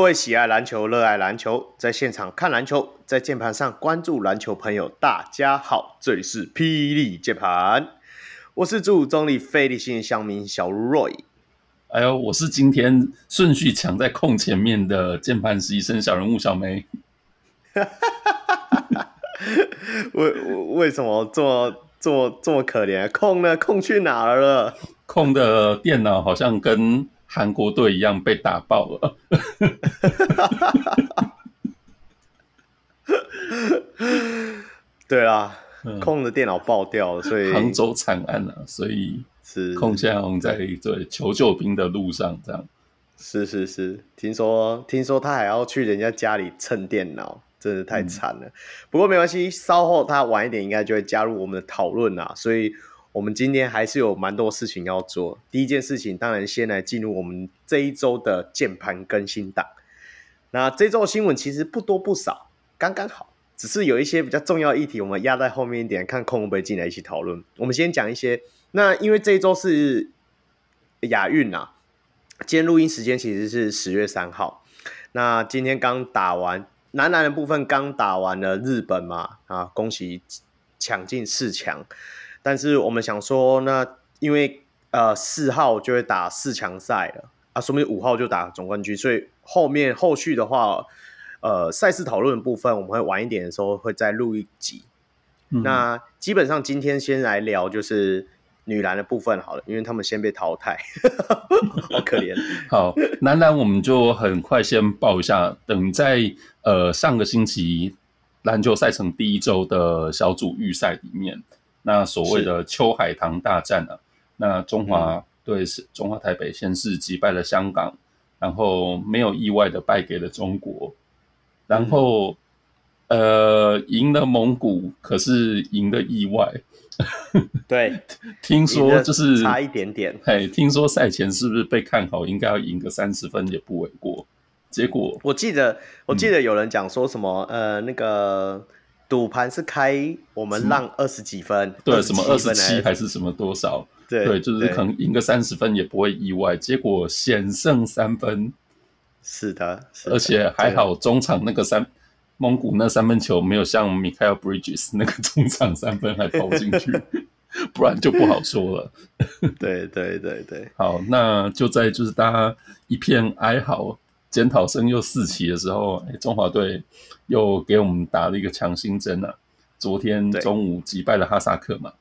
各位喜爱篮球、热爱篮球，在现场看篮球，在键盘上关注篮球朋友，大家好，这里是霹雳键盘，我是主中立非理性乡民小如 Roy，哎呦，我是今天顺序抢在空前面的键盘实习生小人物小梅。为为什么这么这么这么可怜？空呢？空去哪儿了？空的电脑好像跟韩国队一样被打爆了。对啊，空的电脑爆掉了，所以杭州惨案啊，所以是空现在在对求救兵的路上，这样。是是是，听说听说他还要去人家家里蹭电脑。真的太惨了，嗯、不过没关系，稍后他晚一点应该就会加入我们的讨论啦。所以，我们今天还是有蛮多事情要做。第一件事情，当然先来进入我们这一周的键盘更新档。那这周新闻其实不多不少，刚刚好，只是有一些比较重要议题，我们压在后面一点，看空会不会进来一起讨论。我们先讲一些。那因为这一周是亚运啊，今天录音时间其实是十月三号。那今天刚打完。男篮的部分刚打完了日本嘛，啊，恭喜抢进四强。但是我们想说，那因为呃四号就会打四强赛了啊，说明五号就打总冠军，所以后面后续的话，呃赛事讨论的部分我们会晚一点的时候会再录一集。嗯、那基本上今天先来聊就是。女篮的部分好了，因为他们先被淘汰，好可怜。好，男篮我们就很快先报一下，等在呃上个星期篮球赛程第一周的小组预赛里面，那所谓的秋海棠大战啊，那中华对是中华台北先是击败了香港，然后没有意外的败给了中国，然后、嗯、呃赢了蒙古，可是赢的意外。对，听说就是差一点点。嘿，听说赛前是不是被看好，应该要赢个三十分也不为过？结果我记得，我记得有人讲说什么，嗯、呃，那个赌盘是开我们让二十几分，对，什么二十七还是什么多少？对，对，就是可能赢个三十分也不会意外。结果险胜三分，是的，是的，而且还好中场那个三。蒙古那三分球没有像 Mikal Bridges 那个中场三分还投进去，不然就不好说了。对对对对，好，那就在就是大家一片哀嚎、检讨声又四起的时候，哎、中华队又给我们打了一个强心针啊！昨天中午击败了哈萨克嘛，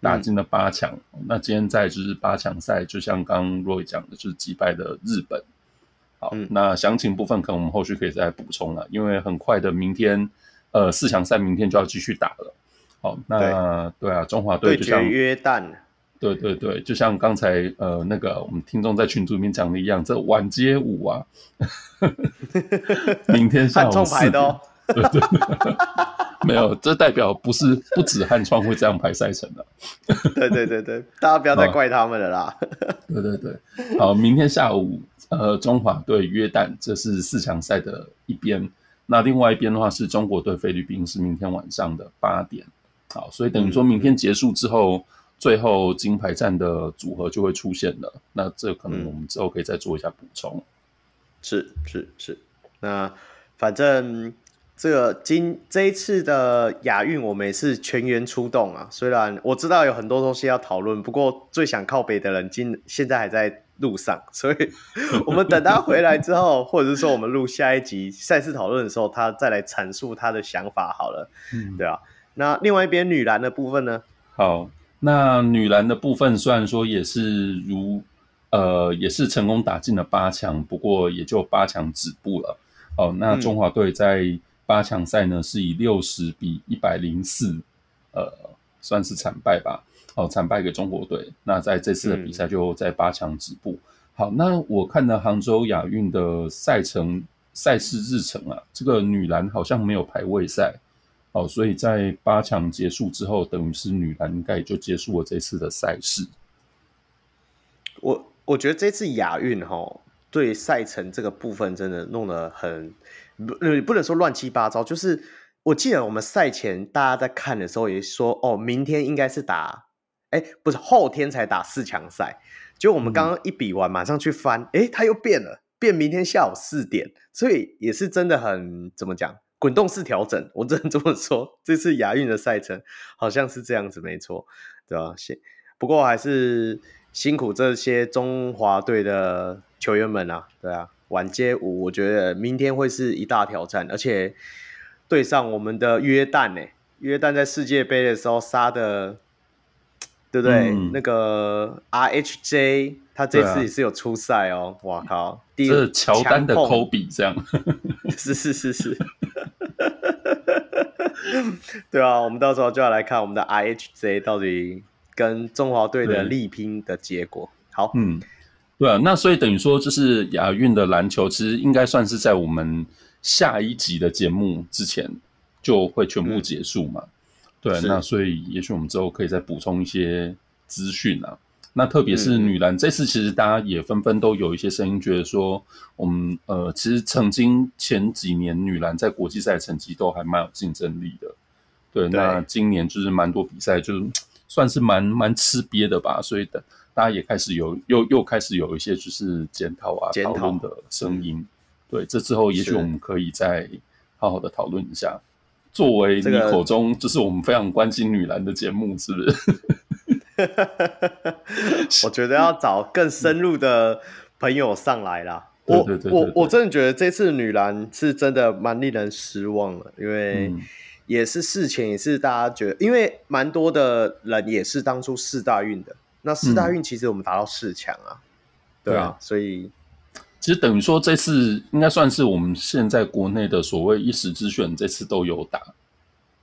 打进了八强。嗯、那今天在就是八强赛，就像刚 Roy 讲的，就是击败了日本。好，那详情部分可能我们后续可以再补充了，因为很快的明天，呃，四强赛明天就要继续打了。好，那对，对啊，中华队就像约旦，对对对，就像刚才呃那个我们听众在群组里面讲的一样，这晚街舞啊，明天下午四点，哦、对对对，没有，这代表不是不止汉创会这样排赛程的。对对对对，大家不要再怪他们了啦。对对对，好，明天下午。呃，中华对约旦，这是四强赛的一边。那另外一边的话，是中国对菲律宾，是明天晚上的八点。好，所以等于说明天结束之后，嗯、最后金牌战的组合就会出现了。那这可能我们之后可以再做一下补充。是是是。那反正这个今这一次的亚运，我们也是全员出动啊。虽然我知道有很多东西要讨论，不过最想靠北的人今现在还在。路上，所以 我们等他回来之后，或者是说我们录下一集赛事讨论的时候，他再来阐述他的想法好了，嗯，对啊。那另外一边女篮的部分呢？好，那女篮的部分虽然说也是如呃也是成功打进了八强，不过也就八强止步了。哦，那中华队在八强赛呢是以六十比一百零四，呃，算是惨败吧。哦，惨败给中国队。那在这次的比赛就在八强止步。嗯、好，那我看了杭州亚运的赛程赛事日程啊，这个女篮好像没有排位赛。哦，所以在八强结束之后，等于是女篮应该也就结束了这次的赛事。我我觉得这次亚运哈，对赛程这个部分真的弄得很不不能说乱七八糟，就是我记得我们赛前大家在看的时候也说，哦，明天应该是打，哎，不是后天才打四强赛。就我们刚刚一比完，马上去翻，哎，它又变了，变明天下午四点，所以也是真的很怎么讲，滚动式调整。我只能这么说，这次亚运的赛程好像是这样子，没错，对吧？辛，不过还是辛苦这些中华队的球员们啊，对啊，晚街舞，我觉得明天会是一大挑战，而且对上我们的约旦呢，约旦在世界杯的时候杀的。对不对？嗯、那个 RHJ 他这次也是有出赛哦。哇、啊、靠！第一个乔丹的科比这样，是是是是。对啊，我们到时候就要来看我们的 IHJ 到底跟中华队的力拼的结果。好，嗯，对啊，那所以等于说，就是亚运的篮球，其实应该算是在我们下一集的节目之前就会全部结束嘛。嗯对，那所以也许我们之后可以再补充一些资讯啊。那特别是女篮、嗯、这次，其实大家也纷纷都有一些声音，觉得说，我们呃，其实曾经前几年女篮在国际赛成绩都还蛮有竞争力的。对，对那今年就是蛮多比赛，就是 算是蛮蛮吃瘪的吧。所以的大家也开始有又又开始有一些就是检讨啊、讨论的声音。嗯、对，这之后也许我们可以再好好的讨论一下。作为你口中就是我们非常关心女篮的节目，是不是？我觉得要找更深入的朋友上来啦。我我我真的觉得这次女篮是真的蛮令人失望的，因为也是事前也是大家觉得，因为蛮多的人也是当初四大运的，那四大运其实我们达到四强啊，对啊，所以。其实等于说，这次应该算是我们现在国内的所谓一时之选，这次都有打，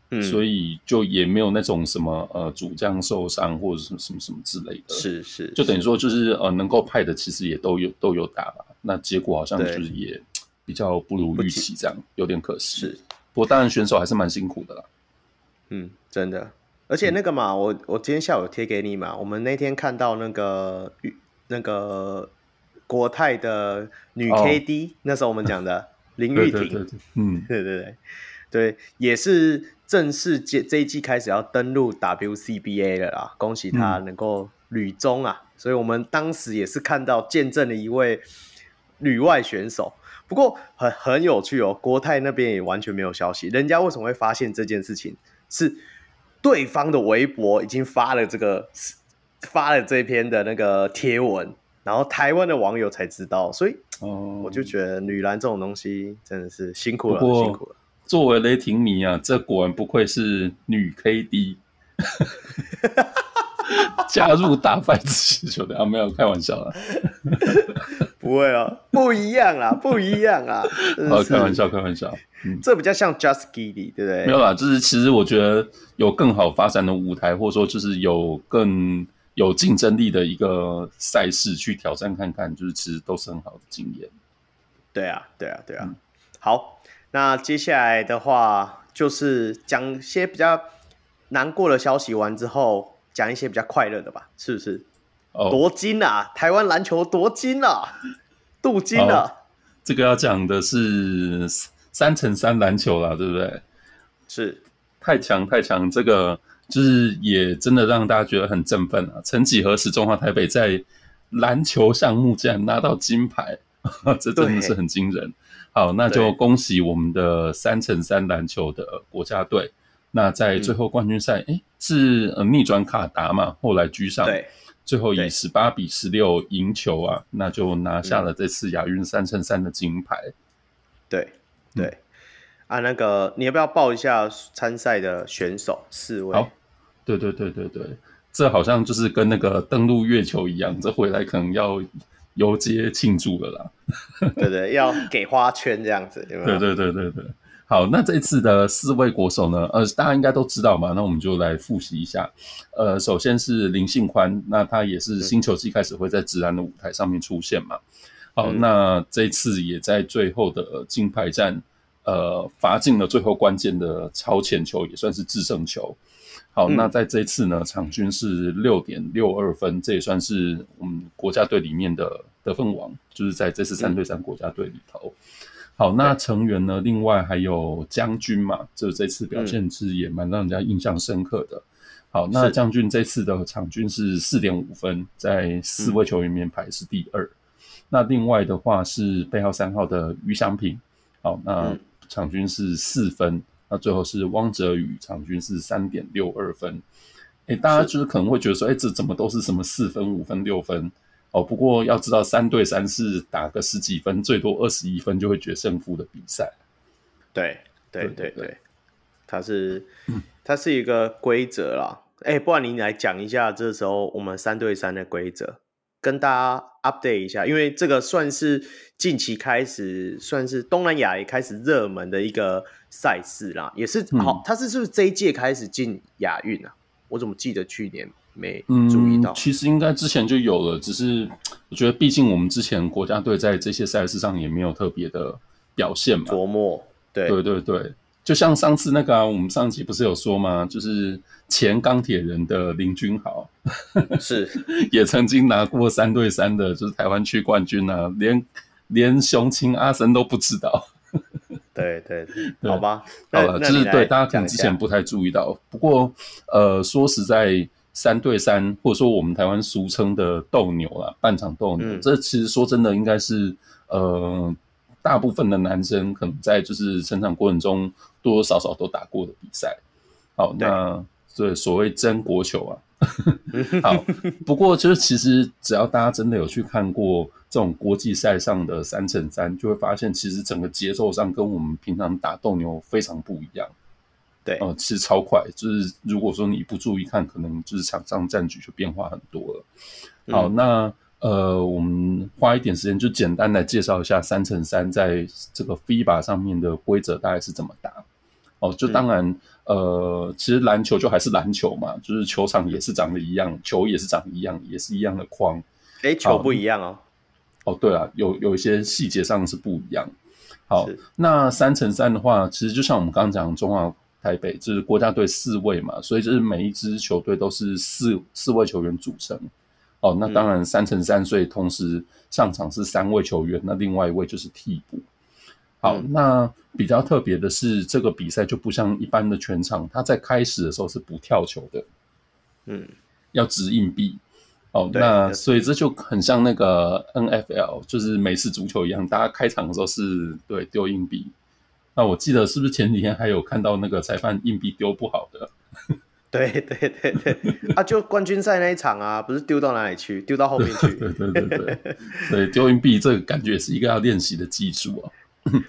嗯，所以就也没有那种什么呃主将受伤或者什么什么什么之类的，是是，就等于说就是呃能够派的其实也都有都有打了，那结果好像就是也比较不如预期，这样有点可惜。是，不过当然选手还是蛮辛苦的啦。嗯，真的，而且那个嘛，嗯、我我今天下午贴给你嘛，我们那天看到那个那个。国泰的女 KD，、oh, 那时候我们讲的 林玉婷，嗯，对对对对，也是正式这这一季开始要登陆 WCBA 了啦，恭喜她能够旅中啊！嗯、所以我们当时也是看到见证了一位女外选手，不过很很有趣哦，国泰那边也完全没有消息，人家为什么会发现这件事情？是对方的微博已经发了这个发了这篇的那个贴文。然后台湾的网友才知道，所以我就觉得女篮这种东西真的是辛苦了，辛苦了。作为雷霆迷啊，这果然不愧是女 KD，加入大牌子球队啊，没有开玩笑啦，不会啊，不一样啦，不一样啊，好开玩笑，开玩笑，嗯，这比较像 Just Giddey，对不对？没有啦，就是其实我觉得有更好发展的舞台，或者说就是有更。有竞争力的一个赛事去挑战看看，就是其实都是很好的经验。对啊，对啊，对啊。嗯、好，那接下来的话就是讲些比较难过的消息完之后，讲一些比较快乐的吧，是不是？哦，夺金啊！台湾篮球夺金啊！镀金了、啊哦。这个要讲的是三乘三篮球啦，对不对？是，太强太强，这个。就是也真的让大家觉得很振奋啊！曾几何时，中华台北在篮球项目竟然拿到金牌，这真的是很惊人。好，那就恭喜我们的三乘三篮球的国家队。那在最后冠军赛，哎、嗯，是呃逆转卡达嘛，后来居上，对，最后以十八比十六赢球啊，那就拿下了这次亚运三乘三的金牌。对对、嗯、啊，那个你要不要报一下参赛的选手四位？对对对对对，这好像就是跟那个登陆月球一样，这回来可能要游街庆祝了啦。对对，要给花圈这样子，有没有？对对对对对。好，那这次的四位国手呢？呃，大家应该都知道嘛，那我们就来复习一下。呃，首先是林信宽，那他也是新球季开始会在职篮的舞台上面出现嘛。好，嗯、那这次也在最后的金牌战，呃，罚进了最后关键的超前球，也算是制胜球。好，那在这一次呢，场均是六点六二分，这也算是我们国家队里面的得分王，就是在这次三对三国家队里头。好，那成员呢？另外还有将军嘛，就这次表现是也蛮让人家印象深刻的。好，那将军这次的场均是四点五分，在四位球员里面排是第二。那另外的话是背号三号的于祥平，好，那场均是四分。那最后是汪哲宇，场均是三点六二分。哎，大家就是可能会觉得说，哎，这怎么都是什么四分、五分、六分？哦，不过要知道，三对三是打个十几分，最多二十一分就会决胜负的比赛。对对对对，它是它是一个规则啦。哎，不然你来讲一下，这时候我们三对三的规则，跟大家 update 一下，因为这个算是近期开始，算是东南亚也开始热门的一个赛事啦，也是好，它是是不是这一届开始进亚运啊？我怎么记得去年没注意到？嗯，其实应该之前就有了，只是 我觉得，毕竟我们之前国家队在这些赛事上也没有特别的表现嘛，琢磨。对对对对，就像上次那个啊，我们上集不是有说吗？就是前钢铁人的林君豪 是也曾经拿过三对三的，就是台湾区冠军啊，连连雄青阿森都不知道。对对对，好吧，好了，就是对大家可能之前不太注意到，不过呃，说实在，三对三或者说我们台湾俗称的斗牛啦，半场斗牛，嗯、这其实说真的，应该是呃，大部分的男生可能在就是成长过程中多多少少都打过的比赛。好，那对所谓真国球啊，好，不过就是其实只要大家真的有去看过。这种国际赛上的三乘三，就会发现其实整个节奏上跟我们平常打斗牛非常不一样。对，呃，其实超快，就是如果说你不注意看，可能就是场上战局就变化很多了。好，嗯、那呃，我们花一点时间就简单来介绍一下三乘三在这个 FIBA 上面的规则大概是怎么打。哦，就当然，嗯、呃，其实篮球就还是篮球嘛，就是球场也是长得一样，球也是长一样，也是一样的框。哎，球不一样哦。哦，对啊，有有一些细节上是不一样。好，那三乘三的话，其实就像我们刚刚讲的，中华台北就是国家队四位嘛，所以就是每一支球队都是四四位球员组成。哦，那当然三乘三，所以同时上场是三位球员，那另外一位就是替补。好，嗯、那比较特别的是，这个比赛就不像一般的全场，他在开始的时候是不跳球的，嗯，要掷硬币。哦，那所以这就很像那个 NFL，就是美式足球一样，大家开场的时候是对丢硬币。那我记得是不是前几天还有看到那个裁判硬币丢不好的？对对对对，啊，就冠军赛那一场啊，不是丢到哪里去，丢到后面去。对对对对，对丢硬币这个感觉是一个要练习的技术啊。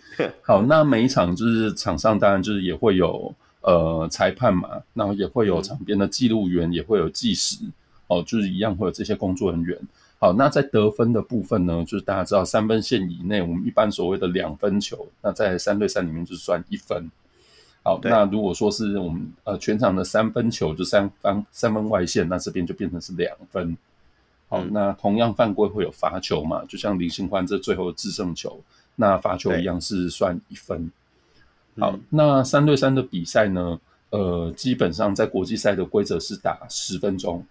好，那每一场就是场上当然就是也会有呃裁判嘛，然后也会有场边的记录员，也会有计时。哦，就是一样会有这些工作人员。好，那在得分的部分呢，就是大家知道三分线以内，我们一般所谓的两分球，那在三对三里面就算一分。好，那如果说是我们呃全场的三分球，就三分三分外线，那这边就变成是两分。好，嗯、那同样犯规会有罚球嘛？就像林信欢这最后的制胜球，那罚球一样是算一分。好，嗯、那三对三的比赛呢，呃，基本上在国际赛的规则是打十分钟。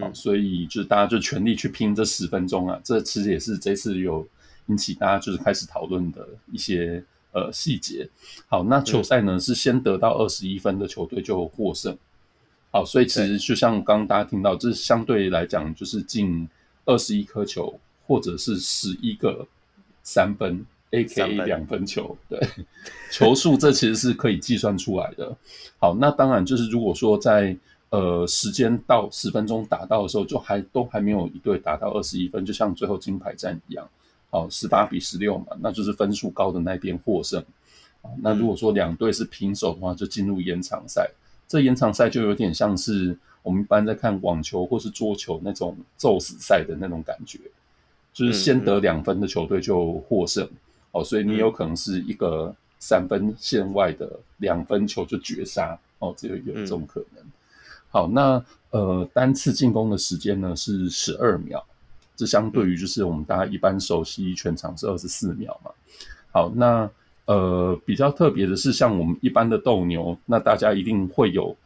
好，所以就是大家就全力去拼这十分钟啊，这其实也是这次有引起大家就是开始讨论的一些呃细节。好，那球赛呢是先得到二十一分的球队就获胜。好，所以其实就像刚刚大家听到，这相对来讲就是进二十一颗球，或者是十一个三分，AKA 两分球。对，球数这其实是可以计算出来的。好，那当然就是如果说在呃，时间到十分钟打到的时候，就还都还没有一队打到二十一分，就像最后金牌战一样，哦，十八比十六嘛，那就是分数高的那边获胜。哦，那如果说两队是平手的话，就进入延长赛。这延长赛就有点像是我们一般在看网球或是桌球那种骤死赛的那种感觉，就是先得两分的球队就获胜。哦，所以你有可能是一个三分线外的两分球就绝杀。哦，这有有这种可能。好，那呃，单次进攻的时间呢是十二秒，这相对于就是我们大家一般熟悉全场是二十四秒嘛。好，那呃比较特别的是，像我们一般的斗牛，那大家一定会有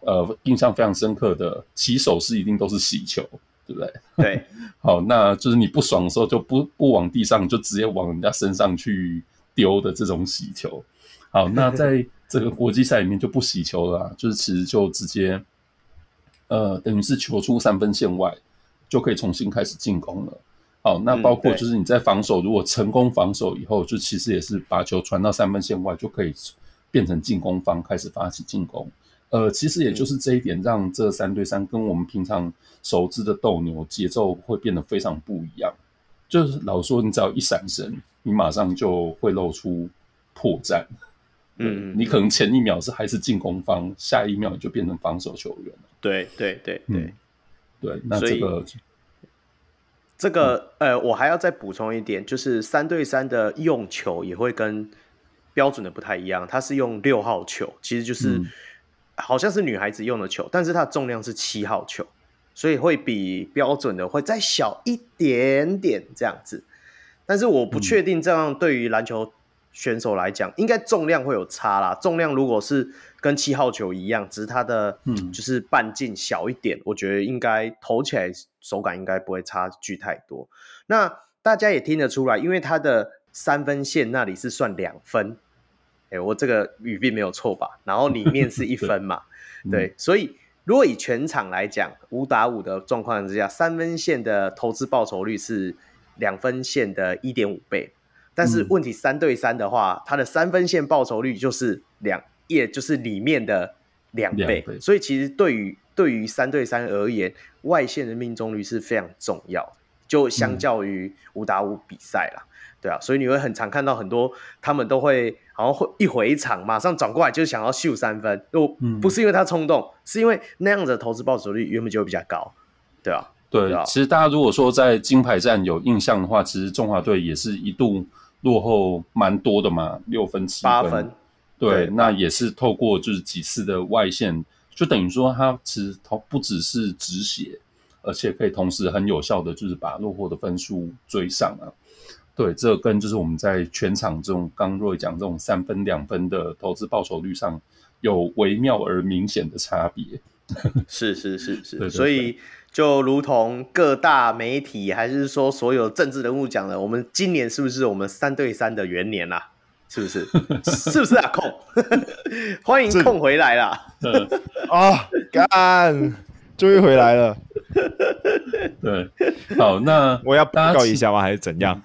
呃印象非常深刻的起手式，一定都是洗球，对不对？对。好，那就是你不爽的时候就不不往地上，就直接往人家身上去丢的这种洗球。好，那在这个国际赛里面就不洗球了，就是其实就直接，呃，等于是球出三分线外，就可以重新开始进攻了。好，那包括就是你在防守，如果成功防守以后，就其实也是把球传到三分线外，就可以变成进攻方开始发起进攻。呃，其实也就是这一点，让这三对三跟我们平常熟知的斗牛节奏会变得非常不一样。就是老说，你只要一闪神，你马上就会露出破绽。嗯，你可能前一秒是还是进攻方，下一秒就变成防守球员了。对对对对、嗯、对，那这个这个呃，我还要再补充一点，就是三对三的用球也会跟标准的不太一样，它是用六号球，其实就是、嗯、好像是女孩子用的球，但是它的重量是七号球，所以会比标准的会再小一点点这样子。但是我不确定这样对于篮球。选手来讲，应该重量会有差啦。重量如果是跟七号球一样，只是它的嗯，就是半径小一点，嗯、我觉得应该投起来手感应该不会差距太多。那大家也听得出来，因为它的三分线那里是算两分，哎、欸，我这个语病没有错吧？然后里面是一分嘛，对，对嗯、所以如果以全场来讲，五打五的状况之下，三分线的投资报酬率是两分线的一点五倍。但是问题三对三的话，它的三分线报酬率就是两，也就是里面的两倍，倍。所以其实对于对于三对三而言，外线的命中率是非常重要，就相较于五打五比赛啦，对啊，所以你会很常看到很多他们都会好像会一回场马上转过来就想要秀三分，不不是因为他冲动，是因为那样子的投资报酬率原本就会比较高，对啊，对，对啊，其实大家如果说在金牌战有印象的话，其实中华队也是一度。落后蛮多的嘛，六分七分，八分，对，对，那也是透过就是几次的外线，就等于说他其实他不只是止血，而且可以同时很有效的就是把落后的分数追上啊。对，这跟就是我们在全场这种刚若讲这种三分两分的投资报酬率上有微妙而明显的差别。是是是是，对对对，所以。就如同各大媒体还是说所有政治人物讲的，我们今年是不是我们三对三的元年啊？是不是？是不是啊？控，欢迎控回来啦！啊，干，终于回来了。对，好，那我要报告一下吗？还是怎样？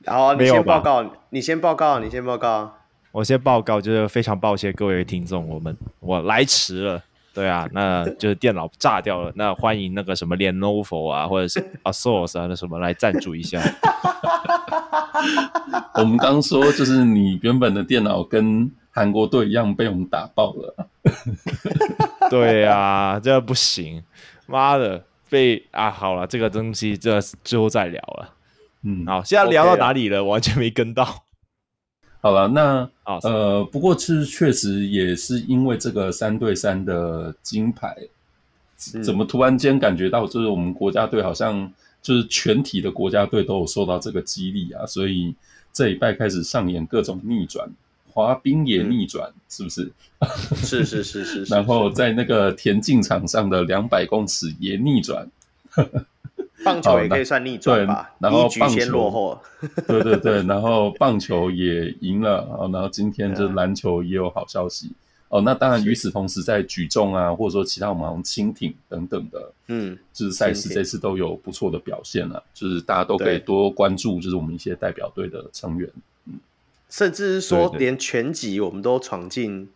然后你先报告，你先报告，你先报告。我先报告，就是非常抱歉各位听众，我们我来迟了。对啊，那就是电脑炸掉了。那欢迎那个什么 Lenovo 啊，或者是 ASUS 啊，那什么来赞助一下。我们刚说就是你原本的电脑跟韩国队一样被我们打爆了。对啊，这不行，妈的，被啊，好了，这个东西这之后再聊了。嗯，好，现在聊到哪里了？我完全没跟到。好了，那呃，不过其实确实也是因为这个三对三的金牌，怎么突然间感觉到就是我们国家队好像就是全体的国家队都有受到这个激励啊，所以这一拜开始上演各种逆转，滑冰也逆转，嗯、是不是？是是是 是，是。然后在那个田径场上的两百公尺也逆转。棒球也可以算逆转吧，然后棒球先落后，对对对，然后棒球也赢了，然后今天这篮球也有好消息哦。那当然，与此同时，在举重啊，或者说其他我们像轻艇等等的，嗯，就是赛事这次都有不错的表现了，就是大家都可以多关注，就是我们一些代表队的成员，嗯，甚至是说连全集我们都闯进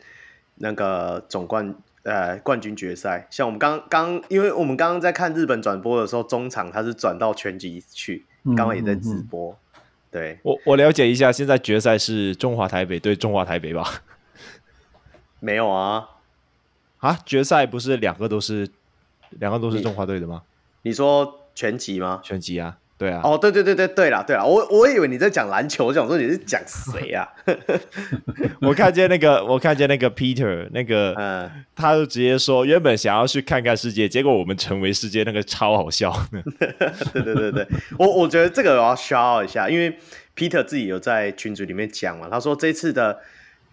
那个总冠。呃，冠军决赛，像我们刚刚，因为我们刚刚在看日本转播的时候，中场他是转到拳击去，刚刚也在直播。嗯嗯嗯、对，我我了解一下，现在决赛是中华台北对中华台北吧？没有啊，啊，决赛不是两个都是两个都是中华队的吗？你，你说拳击吗？拳击啊。对啊，哦，对对对对对了对了，我我以为你在讲篮球，我想说你是讲谁啊？我看见那个，我看见那个 Peter，那个，嗯，他就直接说，原本想要去看看世界，结果我们成为世界，那个超好笑。对对对对，我我觉得这个我要 shout 一下，因为 Peter 自己有在群组里面讲嘛，他说这次的，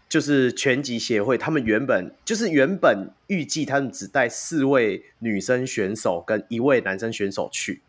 就是拳击协会，他们原本就是原本预计他们只带四位女生选手跟一位男生选手去。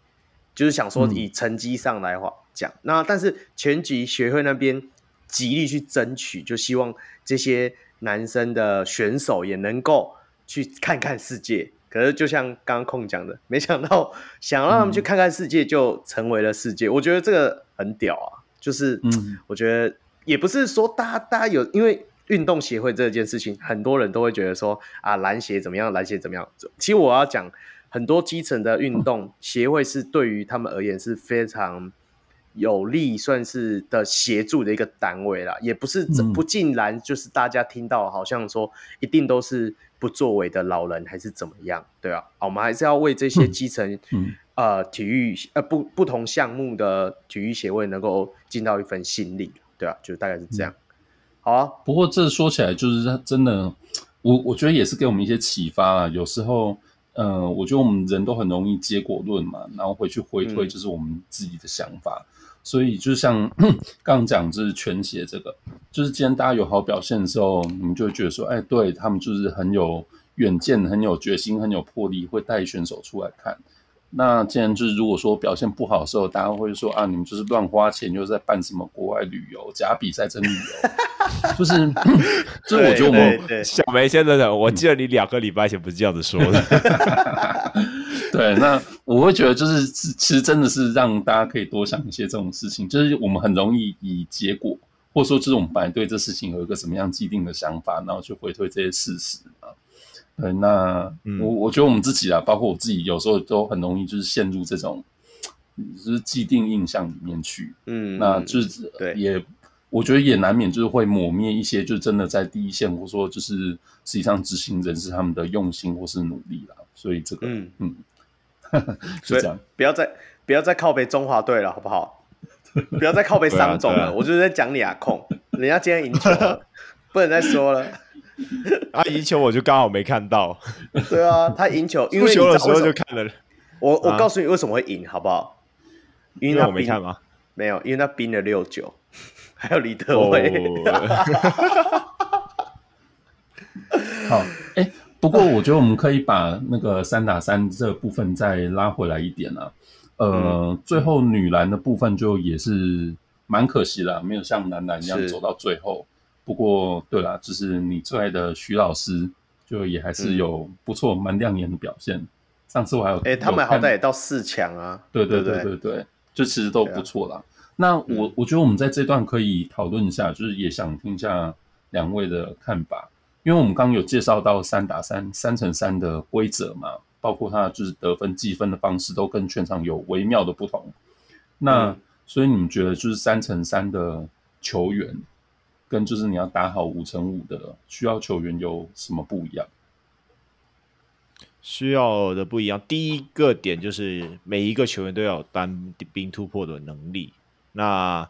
就是想说以成绩上来话讲，嗯、那但是拳击协会那边极力去争取，就希望这些男生的选手也能够去看看世界。可是就像刚刚空讲的，没想到想让他们去看看世界，就成为了世界。嗯、我觉得这个很屌啊！就是，我觉得也不是说大家大家有，因为运动协会这件事情，很多人都会觉得说啊，篮协怎么样，篮协怎么样。其实我要讲，很多基层的运动协会是对于他们而言是非常有利，算是的协助的一个单位啦。也不是不尽然，就是大家听到好像说一定都是。不作为的老人还是怎么样？对啊，我们还是要为这些基层、呃体育呃不不同项目的体育协会能够尽到一份心力，对啊，就大概是这样。嗯、好啊，不过这说起来就是真的，我我觉得也是给我们一些启发啊。有时候，呃，我觉得我们人都很容易结果论嘛，然后回去回推就是我们自己的想法。嗯所以，就像刚 刚讲，就是全协这个，就是既然大家有好表现的时候，你们就会觉得说，哎，对他们就是很有远见、很有决心、很有魄力，会带选手出来看。那既然就是如果说表现不好的时候，大家会说啊，你们就是乱花钱，又在办什么国外旅游、假比赛、真旅游，就是，就是我觉得我们小梅先生，我记得你两个礼拜前不是这样子说的。对，那我会觉得就是，其实真的是让大家可以多想一些这种事情，就是我们很容易以结果，或者说就是我们本来对这事情有一个什么样既定的想法，然后去回推这些事实啊。对，那、嗯、我我觉得我们自己啊，包括我自己，有时候都很容易就是陷入这种就是既定印象里面去。嗯，那就是对，也我觉得也难免就是会抹灭一些，就是真的在第一线，或者说就是实际上执行人士他们的用心或是努力啦。所以这个，嗯嗯。所以不要再不要再靠北中华队了，好不好？不要再靠北商总了，啊啊、我就是在讲你啊，控，人家今天赢球了，不能再说了。他 赢球我就刚好没看到。对啊，他赢球，因为输球的时候就看了。我我告诉你为什么会赢，好不好？因为他我没看吗？没有，因为他冰了六九，还有李德伟。好，哎、欸。不过，我觉得我们可以把那个三打三这部分再拉回来一点啊。呃，嗯、最后女篮的部分就也是蛮可惜啦，没有像男篮一样走到最后。是不过，对啦，就是你最爱的徐老师，就也还是有不错、蛮、嗯、亮眼的表现。上次我还有，哎、欸，他们好歹也到四强啊。对对对对对，对对就其实都不错啦。啊、那我我觉得我们在这段可以讨论一下，就是也想听一下两位的看法。因为我们刚刚有介绍到三打三、三乘三的规则嘛，包括它就是得分计分的方式都跟全场有微妙的不同。那、嗯、所以你们觉得就是三乘三的球员，跟就是你要打好五乘五的需要球员有什么不一样？需要的不一样，第一个点就是每一个球员都要有单兵突破的能力。那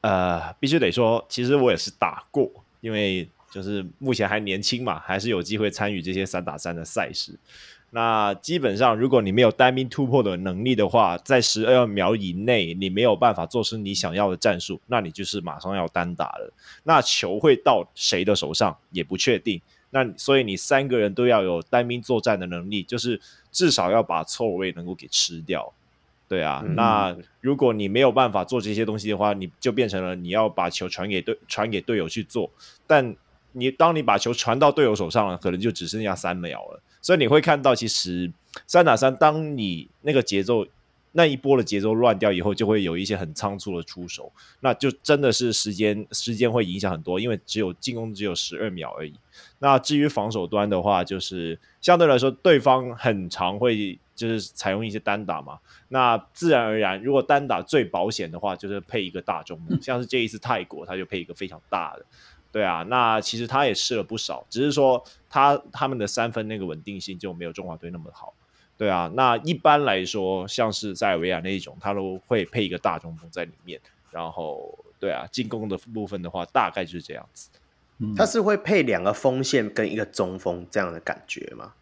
呃，必须得说，其实我也是打过，因为。就是目前还年轻嘛，还是有机会参与这些三打三的赛事。那基本上，如果你没有单兵突破的能力的话，在十二秒以内，你没有办法做出你想要的战术，那你就是马上要单打了。那球会到谁的手上也不确定。那所以你三个人都要有单兵作战的能力，就是至少要把错位能够给吃掉。对啊，嗯、那如果你没有办法做这些东西的话，你就变成了你要把球传给队传给队友去做，但。你当你把球传到队友手上了，可能就只剩下三秒了。所以你会看到，其实三打三，当你那个节奏那一波的节奏乱掉以后，就会有一些很仓促的出手，那就真的是时间时间会影响很多，因为只有进攻只有十二秒而已。那至于防守端的话，就是相对来说，对方很常会就是采用一些单打嘛。那自然而然，如果单打最保险的话，就是配一个大中锋，像是这一次泰国，他就配一个非常大的。对啊，那其实他也试了不少，只是说他他们的三分那个稳定性就没有中华队那么好。对啊，那一般来说，像是塞尔维亚那一种，他都会配一个大中锋在里面。然后，对啊，进攻的部分的话，大概就是这样子。他是会配两个锋线跟一个中锋这样的感觉吗？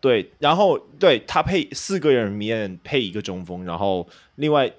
对，然后对他配四个人里面配一个中锋，然后另外。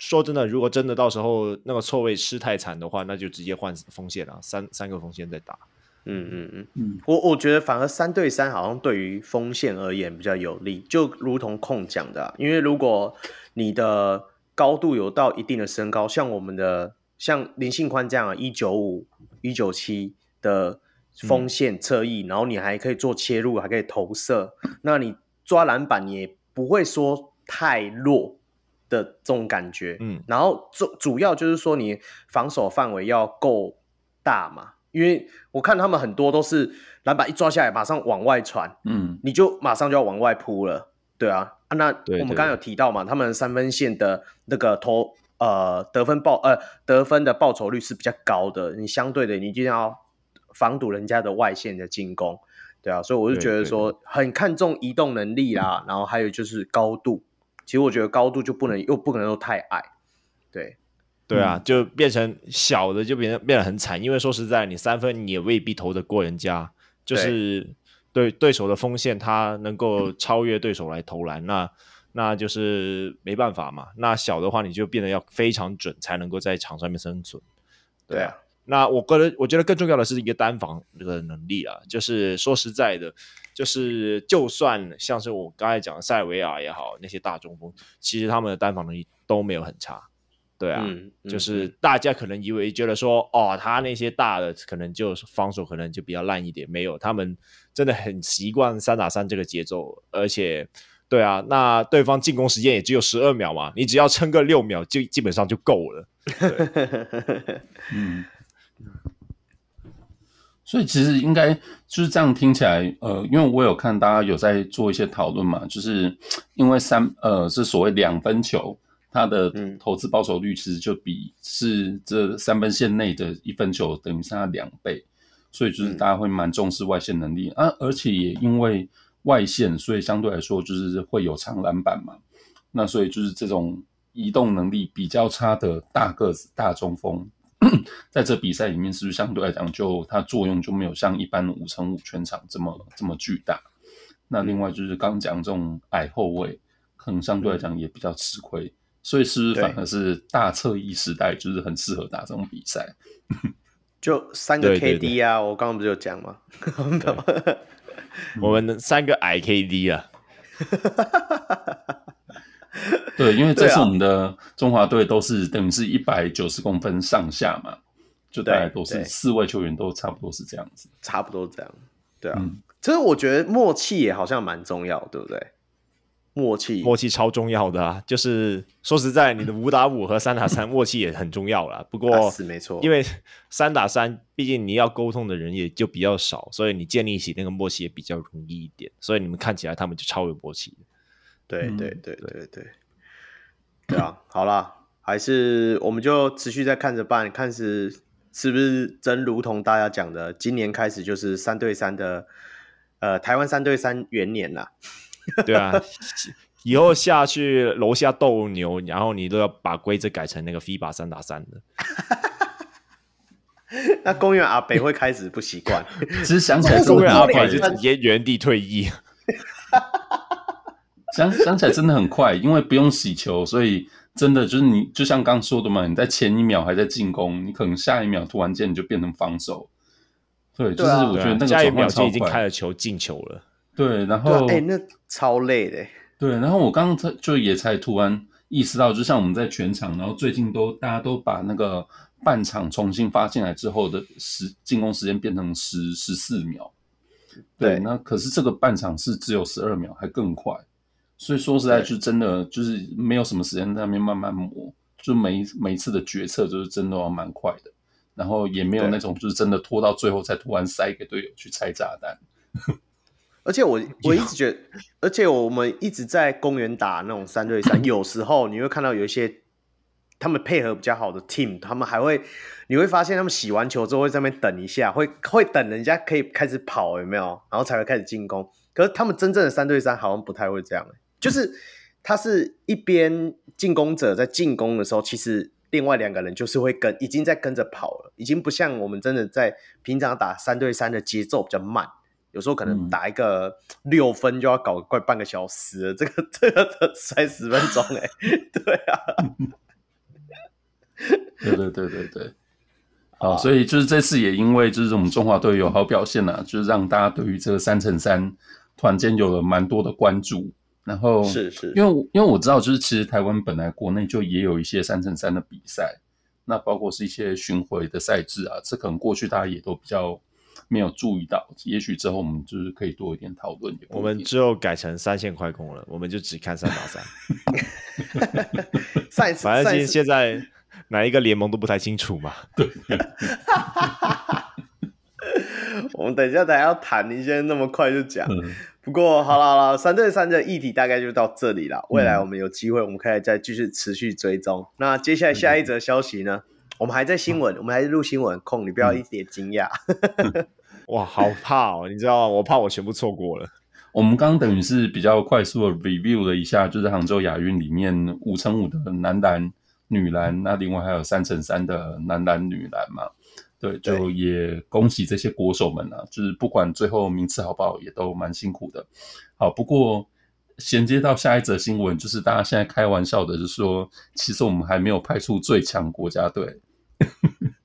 说真的，如果真的到时候那个错位吃太惨的话，那就直接换锋线了，三三个锋线再打。嗯嗯嗯嗯，我我觉得反而三对三好像对于锋线而言比较有利，就如同控讲的、啊，因为如果你的高度有到一定的身高，像我们的像林信宽这样一九五一九七的锋线侧翼，嗯、然后你还可以做切入，还可以投射，那你抓篮板你也不会说太弱的这种感觉，嗯，然后主主要就是说你防守范围要够大嘛。因为我看他们很多都是篮板一抓下来，马上往外传，嗯，你就马上就要往外扑了，对啊，啊那我们刚刚。有提到嘛，他们三分线的那个投呃得分报呃得分的报酬率是比较高的，你相对的你一定要防堵人家的外线的进攻，对啊，所以我就觉得说。很看重移动能力啦，然后还有就是高度，其实我觉得高度就不能又不可能又太矮，对。对啊，就变成小的就变成变得很惨，因为说实在，你三分你也未必投得过人家，就是对对手的锋线他能够超越对手来投篮，那那就是没办法嘛。那小的话你就变得要非常准才能够在场上面生存。对啊，那我个人我觉得更重要的是一个单防这个能力啊，就是说实在的，就是就算像是我刚才讲的塞维亚也好，那些大中锋，其实他们的单防能力都没有很差。对啊，嗯嗯、就是大家可能以为觉得说，哦，他那些大的可能就防守可能就比较烂一点，没有，他们真的很习惯三打三这个节奏，而且，对啊，那对方进攻时间也只有十二秒嘛，你只要撑个六秒就基本上就够了。嗯，所以其实应该就是这样听起来，呃，因为我有看大家有在做一些讨论嘛，就是因为三呃是所谓两分球。它的投资报酬率其实就比是这三分线内的一分球等于是他两倍，所以就是大家会蛮重视外线能力啊，而且也因为外线，所以相对来说就是会有长篮板嘛。那所以就是这种移动能力比较差的大个子大中锋，在这比赛里面是不是相对来讲就它作用就没有像一般五乘五全场这么这么巨大？那另外就是刚讲这种矮后卫，可能相对来讲也比较吃亏。所以是不是反而是大侧翼时代就是很适合打这种比赛？就三个 KD 啊，我刚刚不是有讲吗？我们三个矮 KD 啊。对，因为这次我们的中华队都是等于是一百九十公分上下嘛，就大概都是四位球员都差不多是这样子，差不多这样。对啊，嗯、其实我觉得默契也好像蛮重要，对不对？默契，默契超重要的啊！就是说实在，你的五打五和三打三默契也很重要啦。不过是没错，因为三打三，毕竟你要沟通的人也就比较少，所以你建立起那个默契也比较容易一点。所以你们看起来他们就超有默契。对对对对对，对啊！好啦，还是我们就持续在看着办，看是是不是真如同大家讲的，今年开始就是三对三的，呃，台湾三对三元年啦。对啊，以后下去楼下斗牛，然后你都要把规则改成那个 FIBA 三打三的。那公园阿北会开始不习惯，只是想起来，公园阿北就直接原地退役。想想起来真的很快，因为不用洗球，所以真的就是你就像刚说的嘛，你在前一秒还在进攻，你可能下一秒突然间你就变成防守。对，就是我觉得那个下一秒就已经开了球进球了。对，然后哎、欸，那超累的。对，然后我刚刚才就也才突然意识到，就像我们在全场，然后最近都大家都把那个半场重新发进来之后的时进攻时间变成十十四秒。对，对那可是这个半场是只有十二秒，还更快。所以说实在就真的就是没有什么时间在那边慢慢磨，就每每一次的决策就是真的要蛮快的，然后也没有那种就是真的拖到最后才突然塞给队友去拆炸弹。而且我我一直觉得，而且我们一直在公园打那种三对三，有时候你会看到有一些他们配合比较好的 team，他们还会你会发现他们洗完球之后会在那边等一下，会会等人家可以开始跑，有没有？然后才会开始进攻。可是他们真正的三对三好像不太会这样，就是他是一边进攻者在进攻的时候，其实另外两个人就是会跟已经在跟着跑了，已经不像我们真的在平常打三对三的节奏比较慢。有时候可能打一个六分就要搞快半个小时了，嗯、这个这个才十分钟哎，对啊，对对对对对，啊，所以就是这次也因为就是我们中华队有好表现啊，就是让大家对于这个三乘三突然间有了蛮多的关注。然后是是，因为因为我知道，就是其实台湾本来国内就也有一些三乘三的比赛，那包括是一些巡回的赛制啊，这可能过去大家也都比较没有注意到。也许之后我们就是可以多一点讨论。我们之后改成三线快攻了，我们就只看三打三。反正现在。哪一个联盟都不太清楚嘛？对，我们等一下等下要谈，你现在那么快就讲。嗯、不过好了好了，三对三的议题大概就到这里了。未来我们有机会，我们可以再继续持续追踪。嗯、那接下来下一则消息呢？嗯、我们还在新闻，嗯、我们还是录新闻。控，你不要一点惊讶。嗯、哇，好怕哦！你知道吗？我怕我全部错过了。我们刚刚等于是比较快速的 review 了一下，就是杭州亚运里面五乘五的男篮。女篮，那另外还有三乘三的男篮、女篮嘛？对，就也恭喜这些国手们啊！就是不管最后名次好不好，也都蛮辛苦的。好，不过衔接到下一则新闻，就是大家现在开玩笑的，就是说，其实我们还没有派出最强国家队，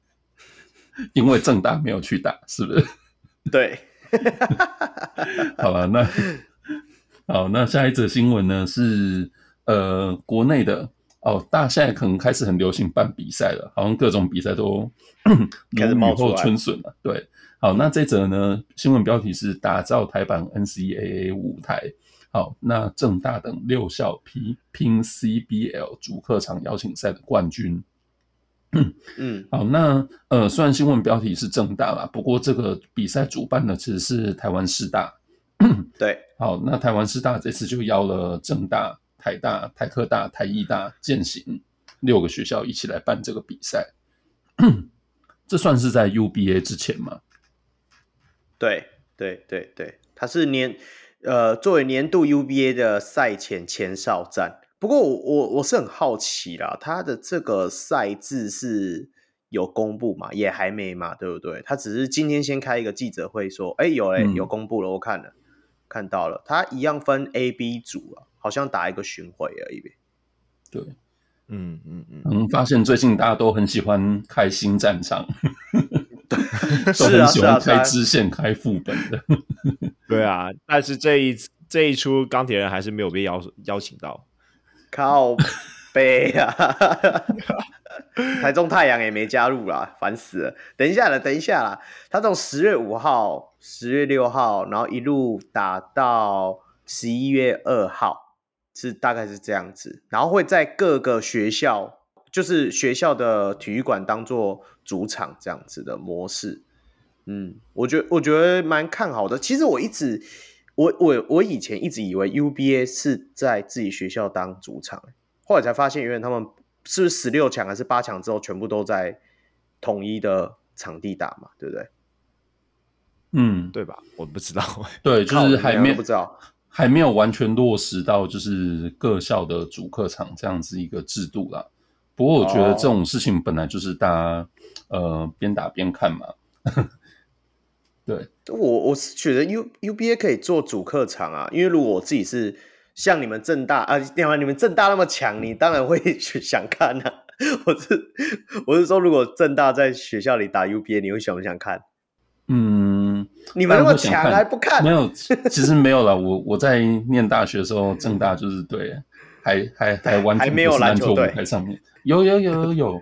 因为正大没有去打，是不是？对。好了，那好，那下一则新闻呢是呃国内的。哦，大家现在可能开始很流行办比赛了，好像各种比赛都 开始雨后春笋了。对，好，那这则呢，新闻标题是打造台版 NCAA 舞台。好，那正大等六校拼拼 CBL 主客场邀请赛的冠军。嗯，好，那呃，虽然新闻标题是正大啦，不过这个比赛主办的其实是台湾师大。对，好，那台湾师大这次就邀了正大。台大、台科大、台艺大、健行六个学校一起来办这个比赛，这算是在 UBA 之前吗？对对对对，它是年呃作为年度 UBA 的赛前前哨战。不过我我我是很好奇啦，它的这个赛制是有公布嘛？也还没嘛，对不对？他只是今天先开一个记者会说，哎有哎、欸、有公布了，我看了看到了，它一样分 A、B 组啊。好像打一个巡回而已。对，嗯嗯嗯，我嗯，发现最近大家都很喜欢开新战场，对，都很喜欢开支线、开副本的。对啊，但是这一这一出钢铁人还是没有被邀邀请到，靠背啊！台中太阳也没加入啦，烦死了。等一下了，等一下啦，他从十月五号、十月六号，然后一路打到十一月二号。是大概是这样子，然后会在各个学校，就是学校的体育馆当做主场这样子的模式。嗯，我觉得我觉得蛮看好的。其实我一直，我我我以前一直以为 UBA 是在自己学校当主场，后来才发现，原来他们是不是十六强还是八强之后，全部都在统一的场地打嘛？对不对？嗯，对吧？我不知道，对，就是还没不知道。还没有完全落实到就是各校的主客场这样子一个制度啦。不过我觉得这种事情本来就是大家、oh. 呃边打边看嘛。对，我我是觉得 U U B A 可以做主客场啊，因为如果我自己是像你们正大啊，另外你们正大那么强，你当然会去想看啊。我是我是说，如果正大在学校里打 U B A，你会想不想看？嗯，你们那么强还不看？没有，其实没有了。我我在念大学的时候，正大就是对，还还还完全还没有篮球队在上面。有有有有有，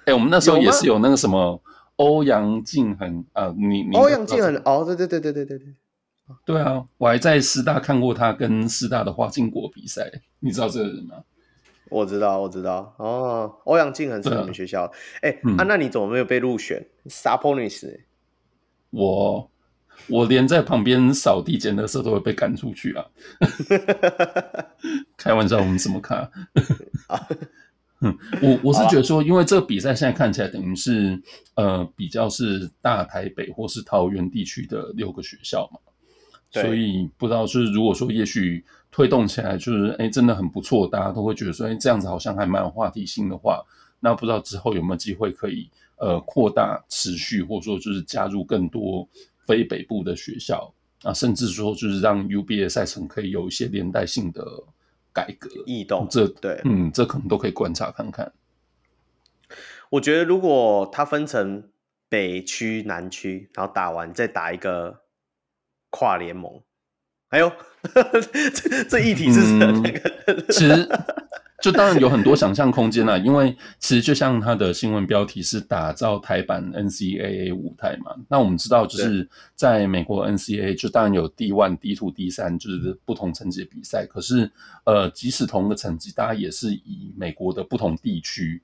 哎、欸，我们那时候也是有那个什么欧阳靖很啊，你你欧阳靖很哦，对对对对对对对，对啊，我还在师大看过他跟师大的花敬国比赛，你知道这个人吗？我知道，我知道哦，欧阳靖很是我们学校。哎、啊欸，啊，那你怎么没有被入选？Sabonis 我我连在旁边扫地捡垃圾都会被赶出去啊！开玩笑，我们怎么看？嗯，我我是觉得说，因为这个比赛现在看起来等于是呃比较是大台北或是桃园地区的六个学校嘛，所以不知道就是如果说也许推动起来就是哎真的很不错，大家都会觉得说哎这样子好像还蛮有话题性的话，那不知道之后有没有机会可以。呃，扩大、持续，或者说就是加入更多非北部的学校啊，甚至说就是让 UBA 赛程可以有一些连带性的改革、异动。这对，嗯，这可能都可以观察看看。我觉得，如果它分成北区、南区，然后打完再打一个跨联盟。哎呦，这这议题是什么？那个、嗯、其实就当然有很多想象空间啦，因为其实就像他的新闻标题是打造台版 NCAA 舞台嘛。那我们知道，就是在美国 NCAA 就当然有 D1、D2、D3，就是不同层级的比赛。可是呃，即使同个层级，大家也是以美国的不同地区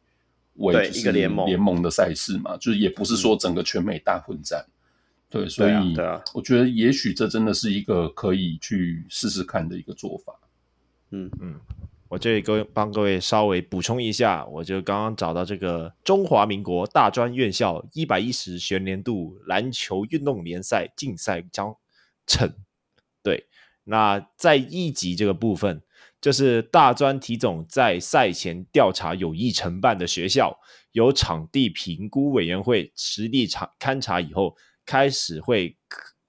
为一个联盟联盟的赛事嘛，就是也不是说整个全美大混战。对，所以我觉得也许这真的是一个可以去试试看的一个做法。嗯嗯，我这里各位帮各位稍微补充一下，我就刚刚找到这个中华民国大专院校一百一十学年度篮球运动联赛竞赛章程。对，那在一级这个部分，就是大专体总在赛前调查有意承办的学校，由场地评估委员会实地查勘察以后。开始会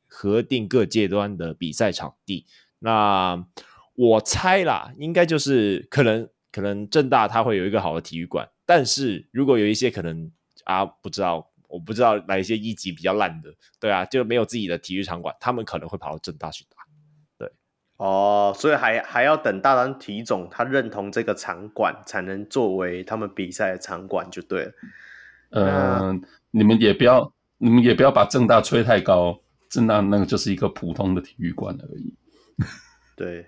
核定各阶段的比赛场地。那我猜啦，应该就是可能可能正大它会有一个好的体育馆，但是如果有一些可能啊，不知道，我不知道哪一些一级比较烂的，对啊，就没有自己的体育场馆，他们可能会跑到正大去打。对，哦，所以还还要等大专体总他认同这个场馆，才能作为他们比赛的场馆就对了。嗯、呃，你们也不要。你们也不要把正大吹太高，正大那个就是一个普通的体育馆而已。对，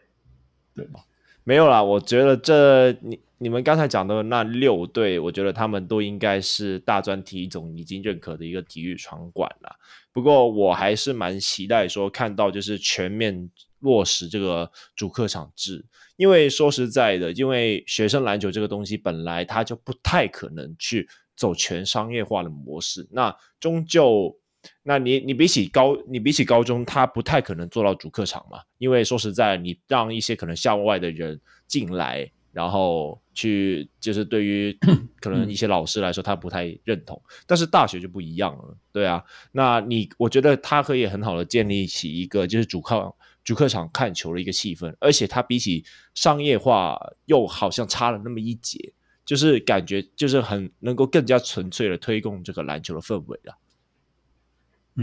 对吧，没有啦。我觉得这你你们刚才讲的那六队，我觉得他们都应该是大专体总已经认可的一个体育场馆了。不过我还是蛮期待说看到就是全面落实这个主客场制，因为说实在的，因为学生篮球这个东西本来它就不太可能去。走全商业化的模式，那终究，那你你比起高，你比起高中，他不太可能做到主客场嘛？因为说实在，你让一些可能校外的人进来，然后去，就是对于 可能一些老师来说，他不太认同。但是大学就不一样了，对啊，那你我觉得他可以很好的建立起一个就是主客主客场看球的一个气氛，而且他比起商业化又好像差了那么一截。就是感觉就是很能够更加纯粹的推动这个篮球的氛围了。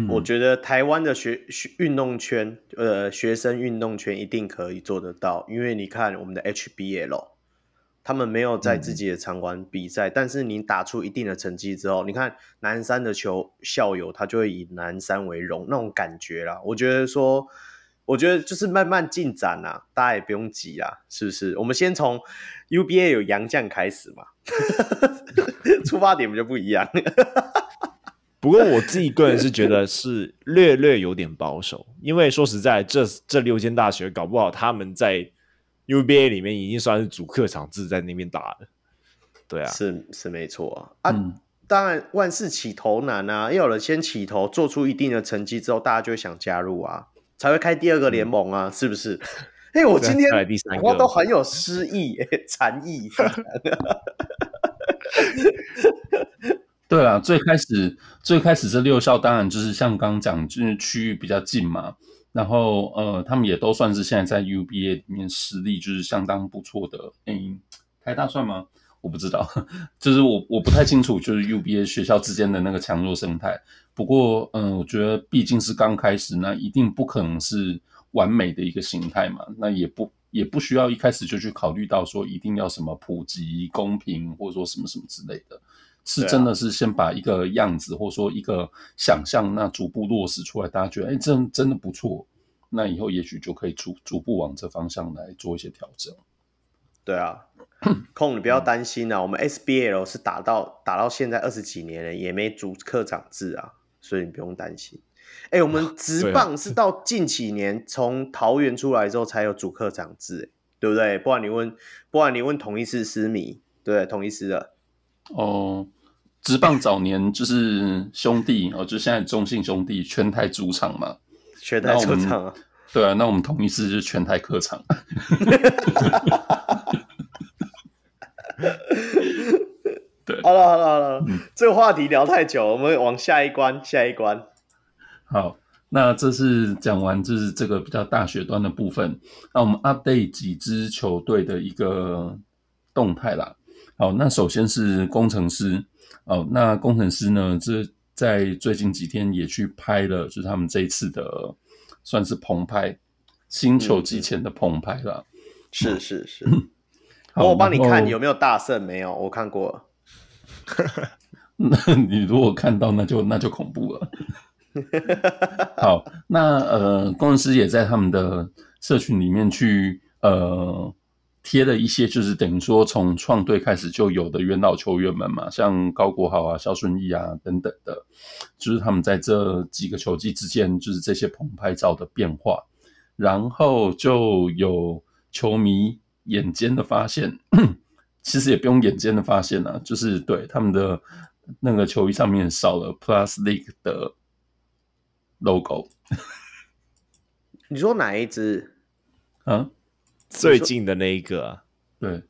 我觉得台湾的学学运动圈，呃，学生运动圈一定可以做得到，因为你看我们的 HBL，他们没有在自己的场馆比赛，但是你打出一定的成绩之后，你看南山的球校友，他就会以南山为荣，那种感觉啦。我觉得说。我觉得就是慢慢进展啊，大家也不用急啊，是不是？我们先从 UBA 有杨将开始嘛，出发点不就不一样？不过我自己个人是觉得是略略有点保守，因为说实在，这这六间大学搞不好他们在 UBA 里面已经算是主客场制在那边打了。对啊，是是没错啊。啊，嗯、当然万事起头难啊，要有人先起头，做出一定的成绩之后，大家就会想加入啊。才会开第二个联盟啊，嗯、是不是？哎，我今天话都很有诗意、禅意。对啊，最开始最开始这六校当然就是像刚讲，就是区域比较近嘛，然后呃，他们也都算是现在在 UBA 里面实力就是相当不错的。哎，台大算吗？我不知道，就是我我不太清楚，就是 UBA 学校之间的那个强弱生态。不过，嗯，我觉得毕竟是刚开始，那一定不可能是完美的一个形态嘛。那也不也不需要一开始就去考虑到说一定要什么普及、公平，或者说什么什么之类的。是真的是先把一个样子，或者说一个想象，那逐步落实出来，大家觉得哎，真真的不错。那以后也许就可以逐逐步往这方向来做一些调整。对啊。空，你不要担心啊，我们 SBL 是打到打到现在二十几年了，也没主客场制啊，所以你不用担心。哎、欸，我们 直棒是到近几年从桃园出来之后才有主客场制，对不对？不然你问，不然你问同一狮狮迷，对，同一狮的。哦，职棒早年就是兄弟哦，就现在中信兄弟全台主场嘛，全台主场啊。对啊，那我们同一次就是全台客场。对，好了好了好了，嗯、这个话题聊太久，我们往下一关，下一关。好，那这是讲完就是这个比较大学端的部分，那我们 update 几支球队的一个动态啦。好，那首先是攻城狮，哦，那工程师呢，这在最近几天也去拍了，就是他们这一次的算是棚拍，星球季前的棚拍了。是是是。我帮你看有没有大圣？没有，我看过了。那你如果看到，那就那就恐怖了。好，那呃，工程师也在他们的社群里面去呃贴了一些，就是等于说从创队开始就有的元老球员们嘛，像高国豪啊、肖顺义啊等等的，就是他们在这几个球季之间，就是这些棚拍照的变化，然后就有球迷眼尖的发现，其实也不用眼尖的发现啊，就是对他们的那个球衣上面少了 Plus League 的。logo，你说哪一支？啊，最近的那一个啊？对，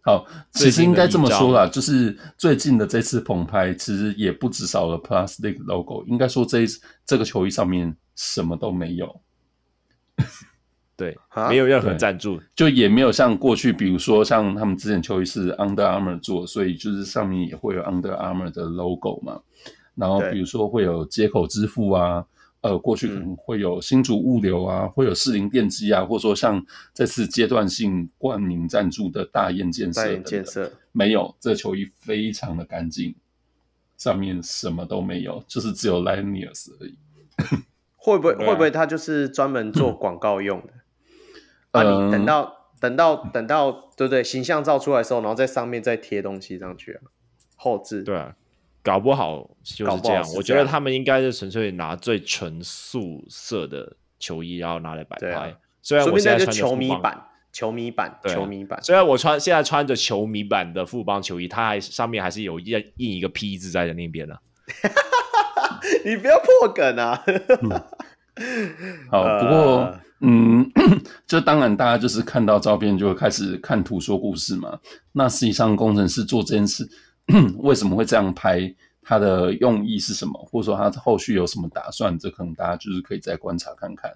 好，其实应该这么说啦，就是最近的这次棚拍，其实也不只少了 League logo，应该说这一这个球衣上面什么都没有，对，没有任何赞助，就也没有像过去，比如说像他们之前球衣是 Under Armour 做，所以就是上面也会有 Under Armour 的 logo 嘛，然后比如说会有接口支付啊。呃，过去可能会有新竹物流啊，嗯、会有士林电机啊，或者说像这次阶段性冠名赞助的大雁建设，大雁建设没有，这球衣非常的干净，上面什么都没有，就是只有 Lioneers 而已。会不会会不会他就是专门做广告用的？啊，你等到等到等到对不对？形象照出来的时候，然后在上面再贴东西上去啊，后置对啊。搞不好就是这样，我觉得他们应该是纯粹拿最纯素色的球衣，然后拿来摆拍。虽然我现在穿球迷版，球迷版，球迷版。虽然我穿现在穿着球迷版的富邦球衣，它还上面还是有印印一个 P 字在的那边呢。你不要破梗啊！好，不过嗯，这当然大家就是看到照片就会开始看图说故事嘛。那实际上工程师做这件事。为什么会这样拍？它的用意是什么？或者说它后续有什么打算？这可能大家就是可以再观察看看。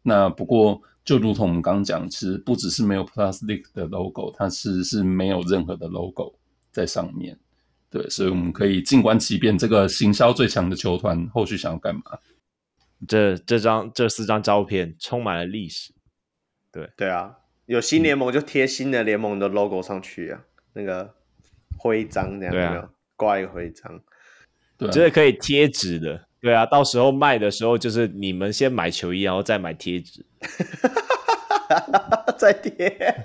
那不过就如同我们刚刚讲，其实不只是没有 Plus League 的 logo，它是是没有任何的 logo 在上面。对，所以我们可以静观其变。这个行销最强的球团后续想要干嘛？这这张这四张照片充满了历史。对对啊，有新联盟就贴新的联盟的 logo 上去啊，那个。徽章这样有没有？挂一个徽章，对，这是可以贴纸的。对啊，到时候卖的时候，就是你们先买球衣，然后再买贴纸，再贴。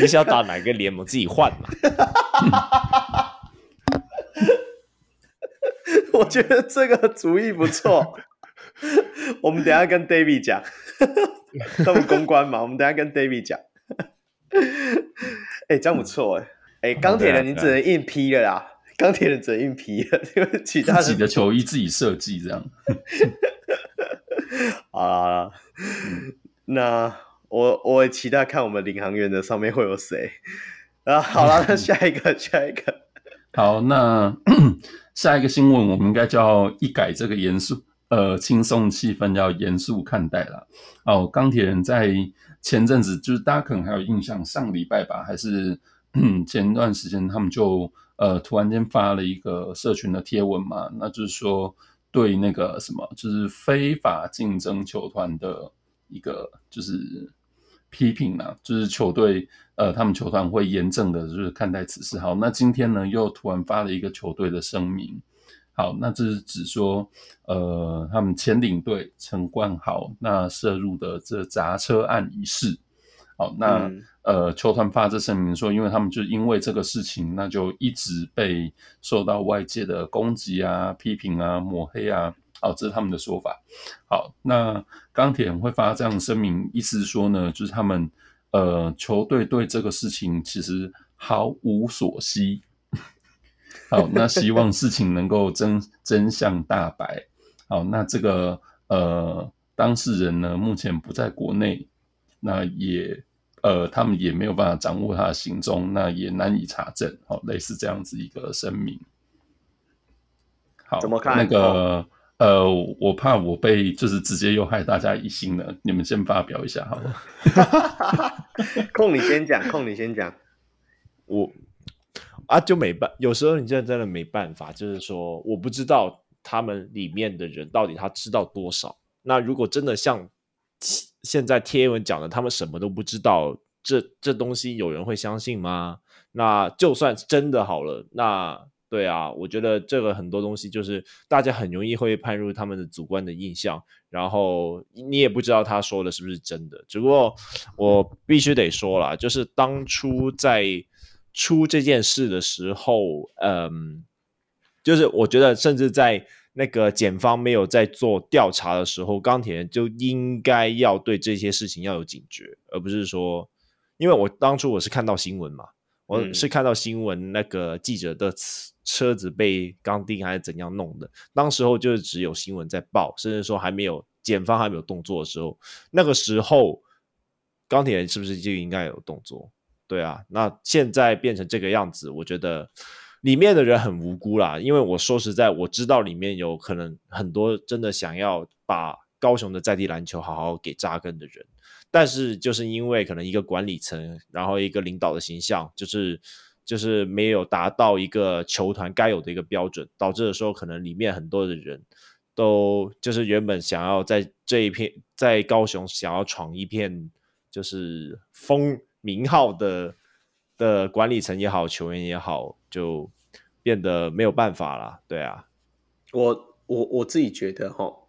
你想打哪个联盟，自己换嘛。我觉得这个主意不错。我们等下跟 David 讲，他们公关嘛，我们等下跟 David 讲。哎、欸，这样不错哎。哎、欸，钢铁人你只能硬批了啦！钢铁人只能硬批了，因为其他自己的球衣自己设计这样。啊，那我我也期待看我们领航员的上面会有谁啊？好了，那 下一个，下一个。好，那 下一个新闻，我们应该叫一改这个严肃呃轻松气氛，要严肃看待了。哦，钢铁人在前阵子，就是大家可能还有印象，上礼拜吧，还是。嗯，前段时间他们就呃突然间发了一个社群的贴文嘛，那就是说对那个什么，就是非法竞争球团的一个就是批评啊，就是球队呃他们球团会严正的就是看待此事。好，那今天呢又突然发了一个球队的声明，好，那这是指说呃他们前领队陈冠豪那涉入的这砸车案一事。好，那、嗯、呃，球团发这声明说，因为他们就因为这个事情，那就一直被受到外界的攻击啊、批评啊、抹黑啊。好，这是他们的说法。好，那钢铁人会发这样的声明，意思是说呢，就是他们呃球队对这个事情其实毫无所悉。好，那希望事情能够真真相大白。好，那这个呃当事人呢，目前不在国内。那也，呃，他们也没有办法掌握他的行踪，那也难以查证，好，类似这样子一个声明。好，怎么看？那个，呃，我怕我被就是直接又害大家疑心了，你们先发表一下好了。空你先讲，空你先讲。我啊，就没办，有时候你真的真的没办法，就是说，我不知道他们里面的人到底他知道多少。那如果真的像现在贴文讲的，他们什么都不知道，这这东西有人会相信吗？那就算真的好了，那。对啊，我觉得这个很多东西就是大家很容易会判入他们的主观的印象，然后你也不知道他说的是不是真的。只不过我必须得说了，就是当初在出这件事的时候，嗯，就是我觉得甚至在那个检方没有在做调查的时候，钢铁人就应该要对这些事情要有警觉，而不是说，因为我当初我是看到新闻嘛，我是看到新闻那个记者的。车子被钢钉还是怎样弄的？当时候就是只有新闻在报，甚至说还没有检方还没有动作的时候，那个时候钢铁人是不是就应该有动作？对啊，那现在变成这个样子，我觉得里面的人很无辜啦。因为我说实在，我知道里面有可能很多真的想要把高雄的在地篮球好好给扎根的人，但是就是因为可能一个管理层，然后一个领导的形象，就是。就是没有达到一个球团该有的一个标准，导致的时候可能里面很多的人都就是原本想要在这一片在高雄想要闯一片就是风名号的的管理层也好，球员也好，就变得没有办法了。对啊，我我我自己觉得哈，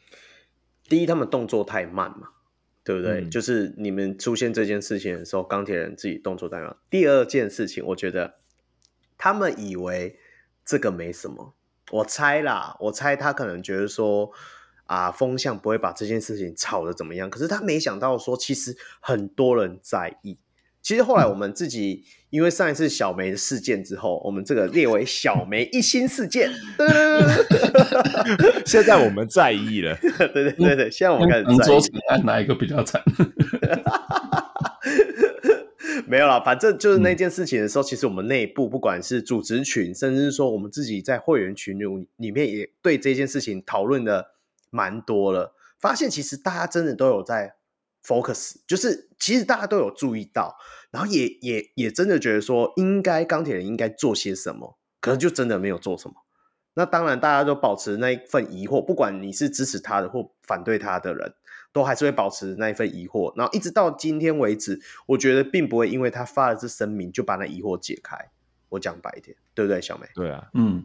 第一他们动作太慢嘛。对不对？嗯、就是你们出现这件事情的时候，钢铁人自己动作太慢。第二件事情，我觉得他们以为这个没什么。我猜啦，我猜他可能觉得说啊，风向不会把这件事情炒得怎么样。可是他没想到说，其实很多人在意。其实后来我们自己，嗯、因为上一次小梅的事件之后，我们这个列为小梅一心事件。现在我们在意了，对对对对，现在我们开始在意。周成案哪一个比较惨？没有啦，反正就是那件事情的时候，嗯、其实我们内部不管是组织群，甚至是说我们自己在会员群里里面，也对这件事情讨论的蛮多了。发现其实大家真的都有在。Focus 就是其实大家都有注意到，然后也也也真的觉得说，应该钢铁人应该做些什么，可能就真的没有做什么。那当然大家都保持那一份疑惑，不管你是支持他的或反对他的人，都还是会保持那一份疑惑。然后一直到今天为止，我觉得并不会因为他发了这声明就把那疑惑解开。我讲白一点，对不对，小梅？对啊，嗯，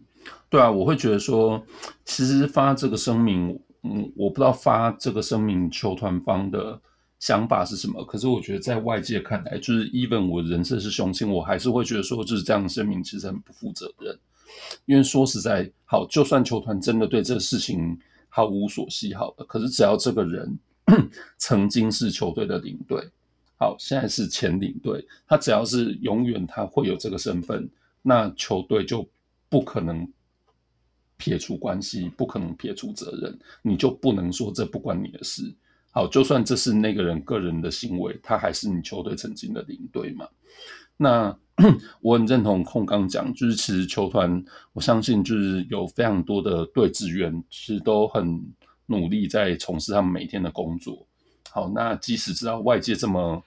对啊，我会觉得说，其实发这个声明，嗯，我不知道发这个声明球团方的。想法是什么？可是我觉得在外界看来，就是 even 我人设是雄心，我还是会觉得说，就是这样的声明其实很不负责任。因为说实在，好，就算球团真的对这个事情毫无所系，好的，可是只要这个人 曾经是球队的领队，好，现在是前领队，他只要是永远他会有这个身份，那球队就不可能撇除关系，不可能撇除责任，你就不能说这不关你的事。好，就算这是那个人个人的行为，他还是你球队曾经的领队嘛？那 我很认同控刚讲，就是其实球团，我相信就是有非常多的队职员，其实都很努力在从事他们每天的工作。好，那即使知道外界这么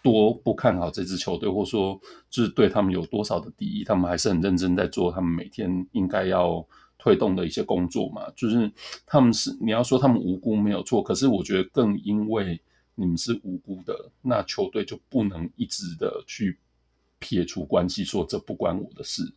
多不看好这支球队，或说就是对他们有多少的敌意，他们还是很认真在做他们每天应该要。推动的一些工作嘛，就是他们是你要说他们无辜没有错，可是我觉得更因为你们是无辜的，那球队就不能一直的去撇除关系，说这不关我的事，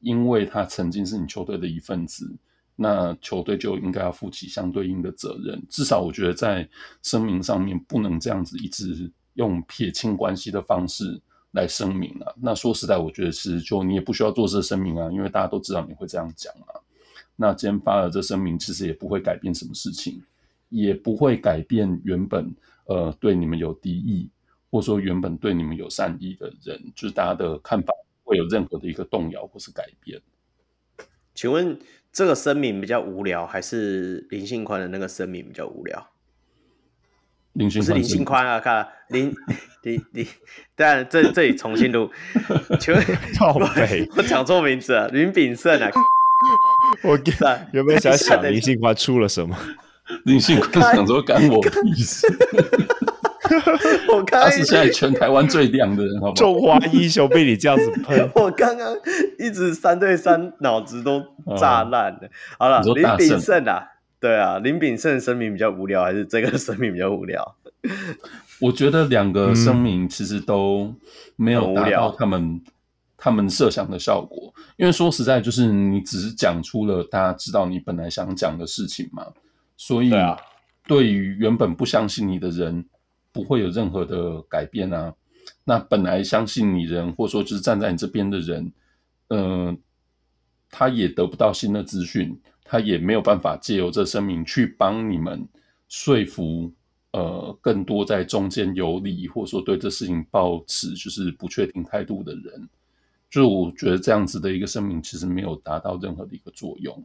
因为他曾经是你球队的一份子，那球队就应该要负起相对应的责任。至少我觉得在声明上面不能这样子一直用撇清关系的方式。来声明啊，那说实在，我觉得是就你也不需要做这声明啊，因为大家都知道你会这样讲啊。那今天发了这声明，其实也不会改变什么事情，也不会改变原本呃对你们有敌意，或者说原本对你们有善意的人，就是大家的看法会有任何的一个动摇或是改变。请问这个声明比较无聊，还是林信宽的那个声明比较无聊？林信宽不是林信宽啊，看林 林林，当然这这里重新录，请问我讲错名字啊，林炳胜啊。我跟有没有想想林信宽出了什么？林信宽想说干我屁事。我刚刚他是现在全台湾最亮的人，好不好？中华英雄被你这样子喷，我刚刚一直三对三，脑子都炸烂了。哦、好了，林炳胜啊，对啊，林炳胜声明比较无聊，还是这个声明比较无聊？我觉得两个声明其实都没有达到他们他们设想的效果，因为说实在，就是你只是讲出了大家知道你本来想讲的事情嘛，所以对于原本不相信你的人，不会有任何的改变啊。那本来相信你人，或者说就是站在你这边的人，嗯、呃，他也得不到新的资讯，他也没有办法借由这声明去帮你们说服。呃，更多在中间游离，或者说对这事情抱持就是不确定态度的人，就我觉得这样子的一个声明，其实没有达到任何的一个作用。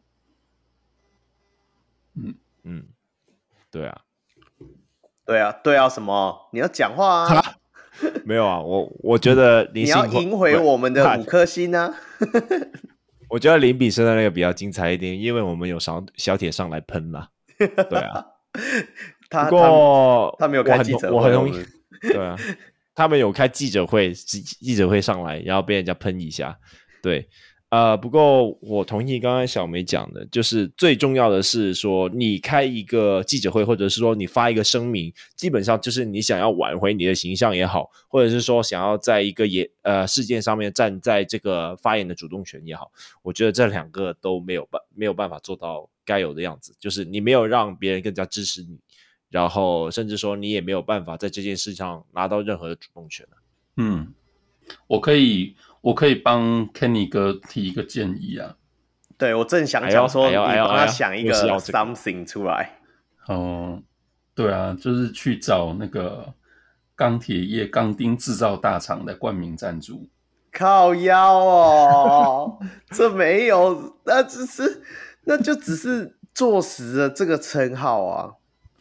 嗯嗯，对啊，对啊，对啊，什么？你要讲话啊？没有啊，我我觉得你要赢回我们的五颗星呢、啊。我觉得林比生的那个比较精彩一点，因为我们有小小铁上来喷了。对啊。他不过他，他没有开记者会，我很容易对啊，他们有开记者会，记记者会上来，然后被人家喷一下，对，呃，不过我同意刚刚小梅讲的，就是最重要的是说，你开一个记者会，或者是说你发一个声明，基本上就是你想要挽回你的形象也好，或者是说想要在一个也呃事件上面站在这个发言的主动权也好，我觉得这两个都没有办没有办法做到该有的样子，就是你没有让别人更加支持你。然后，甚至说你也没有办法在这件事上拿到任何的主动权。嗯，我可以，我可以帮 Kenny 哥提一个建议啊。对，我正想讲说，你帮他想一个 something 出来。哦，对啊，就是去找那个钢铁业钢钉制造大厂的冠名赞助。靠腰哦，这没有，那只是，那就只是坐实了这个称号啊。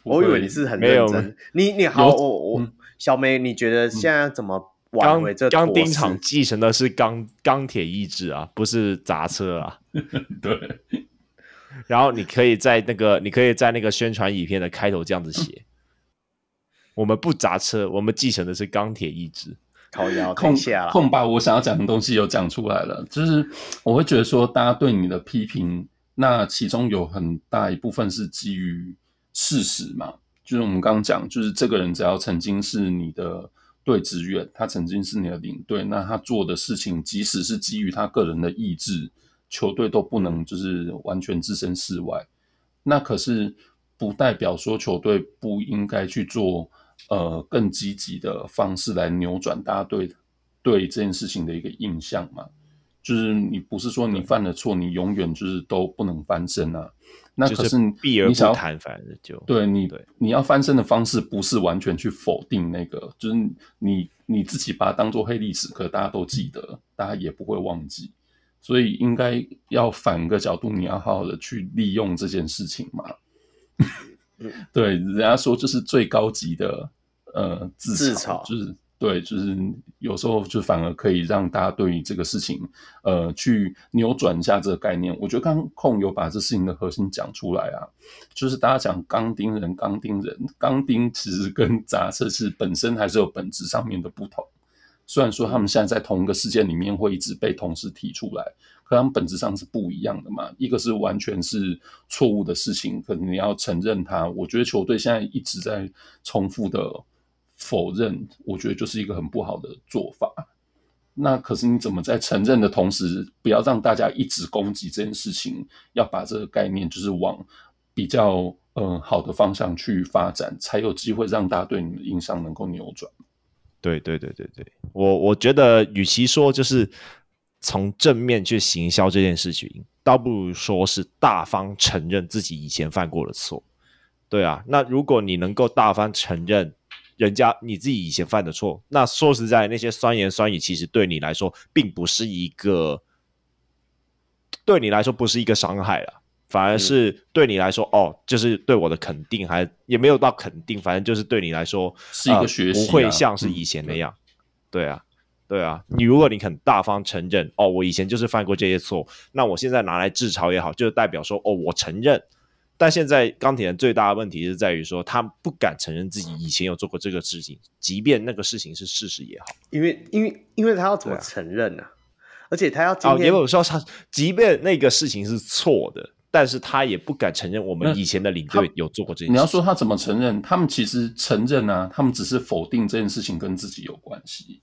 我以为你是很认真，你你好，我我小梅，你觉得现在怎么挽回这钢钉厂继承的是钢钢铁意志啊，不是砸车啊。对。然后你可以在那个，你可以在那个宣传影片的开头这样子写：我们不砸车，我们继承的是钢铁意志。靠腰空下空把我想要讲的东西有讲出来了，就是我会觉得说，大家对你的批评，那其中有很大一部分是基于。事实嘛，就是我们刚刚讲，就是这个人只要曾经是你的队职员，他曾经是你的领队，那他做的事情，即使是基于他个人的意志，球队都不能就是完全置身事外。那可是不代表说球队不应该去做呃更积极的方式来扭转大家对对这件事情的一个印象嘛。就是你不是说你犯了错，你永远就是都不能翻身啊。那可是你避而不谈，反正就对你对你要翻身的方式不是完全去否定那个，就是你你自己把它当做黑历史，可大家都记得，大家也不会忘记，所以应该要反个角度，你要好好的去利用这件事情嘛。对，人家说这是最高级的呃自嘲，自嘲就是。对，就是有时候就反而可以让大家对于这个事情，呃，去扭转一下这个概念。我觉得刚控有把这事情的核心讲出来啊，就是大家讲钢钉人，钢钉人，钢钉其实跟杂车是本身还是有本质上面的不同。虽然说他们现在在同一个事件里面会一直被同时提出来，可他们本质上是不一样的嘛。一个是完全是错误的事情，可能你要承认它。我觉得球队现在一直在重复的。否认，我觉得就是一个很不好的做法。那可是你怎么在承认的同时，不要让大家一直攻击这件事情，要把这个概念就是往比较嗯、呃、好的方向去发展，才有机会让大家对你的印象能够扭转。对对对对对，我我觉得与其说就是从正面去行销这件事情，倒不如说是大方承认自己以前犯过的错。对啊，那如果你能够大方承认。人家你自己以前犯的错，那说实在，那些酸言酸语其实对你来说并不是一个，对你来说不是一个伤害了，反而是对你来说，嗯、哦，就是对我的肯定，还也没有到肯定，反正就是对你来说是一个学习、啊呃，不会像是以前那样。嗯、对，对啊，对啊，你如果你肯大方承认，哦，我以前就是犯过这些错，那我现在拿来自嘲也好，就代表说，哦，我承认。但现在钢铁人最大的问题是在于说，他不敢承认自己以前有做过这个事情，即便那个事情是事实也好，因为因为因为他要怎么承认呢、啊？而且他要今天哦，也有说他，即便那个事情是错的，但是他也不敢承认我们以前的领队有做过这件事。你要说他怎么承认？他们其实承认啊，他们只是否定这件事情跟自己有关系。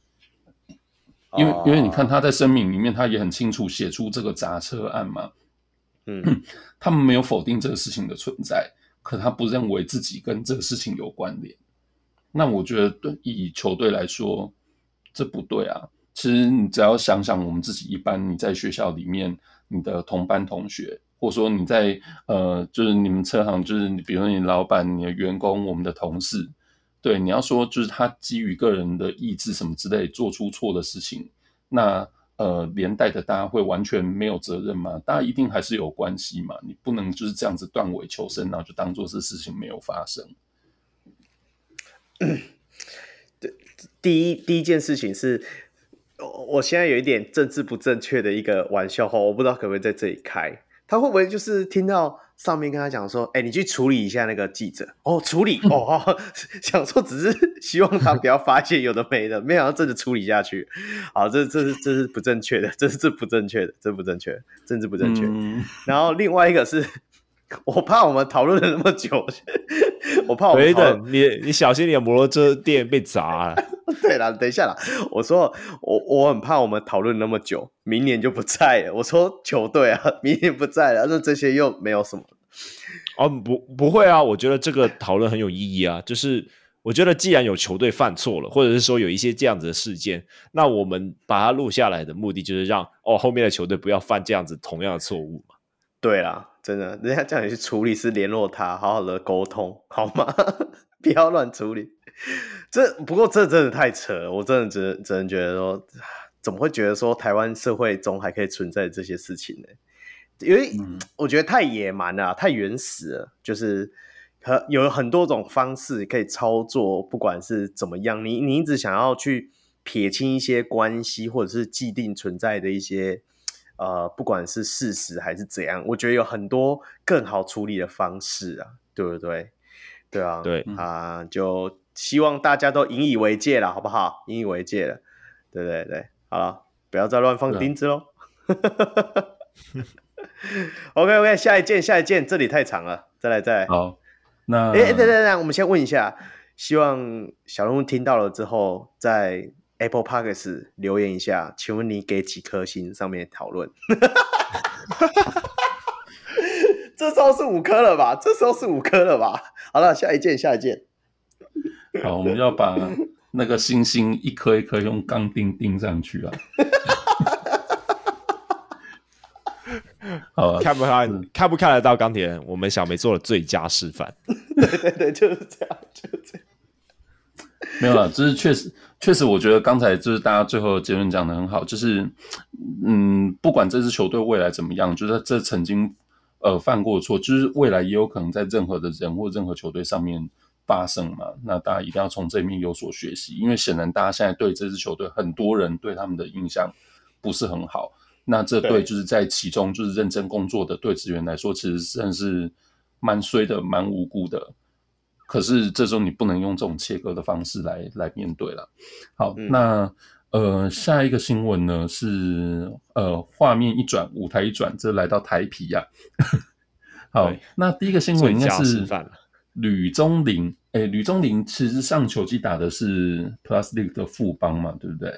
因为因为你看他在声明里面，他也很清楚写出这个砸车案嘛。嗯，他们没有否定这个事情的存在，可他不认为自己跟这个事情有关联。那我觉得对以球队来说，这不对啊。其实你只要想想，我们自己一般你在学校里面，你的同班同学，或者说你在呃，就是你们车行，就是你比如说你老板、你的员工、我们的同事，对，你要说就是他基于个人的意志什么之类做出错的事情，那呃连带的大家会完全没有责任吗？大家一定还是有关系嘛，你不能就是这样子断尾求生，然后就当做是事情没有发生。对，第一第一件事情是。我现在有一点政治不正确的一个玩笑话，我不知道可不可以在这里开。他会不会就是听到上面跟他讲说：“哎、欸，你去处理一下那个记者。”哦，处理 哦，哦，想说只是希望他不要发现有的没的，没想到真的处理下去。好，这这是这是不正确的，这是这不正确的，这不正确，政治不正确。嗯、然后另外一个是。我怕我们讨论了那么久，我怕我们等你你小心你的摩托车店被砸了。对了，等一下啦，我说我我很怕我们讨论那么久，明年就不在了。我说球队啊，明年不在了，那这些又没有什么。哦，不不会啊，我觉得这个讨论很有意义啊。就是我觉得既然有球队犯错了，或者是说有一些这样子的事件，那我们把它录下来的目的就是让哦后面的球队不要犯这样子同样的错误嘛。对啦。真的，人家叫你去处理是联络他，好好的沟通，好吗？不要乱处理。这不过这真的太扯了，我真的只只能觉得说，怎么会觉得说台湾社会中还可以存在这些事情呢？因为我觉得太野蛮了，太原始了，就是和有很多种方式可以操作，不管是怎么样，你你一直想要去撇清一些关系，或者是既定存在的一些。呃，不管是事实还是怎样，我觉得有很多更好处理的方式啊，对不对？对啊，对啊、呃，就希望大家都引以为戒了，好不好？引以为戒了，对对对，好了，不要再乱放钉子喽。OK OK，下一件，下一件，这里太长了，再来再来。好，那哎，等等等，我们先问一下，希望小人物听到了之后在。Apple Podcast 留言一下，请问你给几颗星？上面讨论。这时候是五颗了吧？这时候是五颗了吧？好了，下一件，下一件。好，我们要把那个星星一颗一颗用钢钉钉上去啊！好，看不看？看不看得到钢铁人？我们小梅做了最佳示范。对对对，就是这样，就是这样。没有了，就是确实，确实，我觉得刚才就是大家最后的结论讲的很好，就是，嗯，不管这支球队未来怎么样，就是这曾经呃犯过错，就是未来也有可能在任何的人或任何球队上面发生嘛。那大家一定要从这里面有所学习，因为显然大家现在对这支球队很多人对他们的印象不是很好。那这对就是在其中就是认真工作的队职员来说，其实算是蛮衰的，蛮无辜的。可是这时候你不能用这种切割的方式来来面对了。好，嗯、那呃下一个新闻呢是呃画面一转，舞台一转，这来到台皮呀、啊。好，那第一个新闻应该是吕宗林。哎，吕宗林其实上球季打的是 Plastic 的副帮嘛，对不对？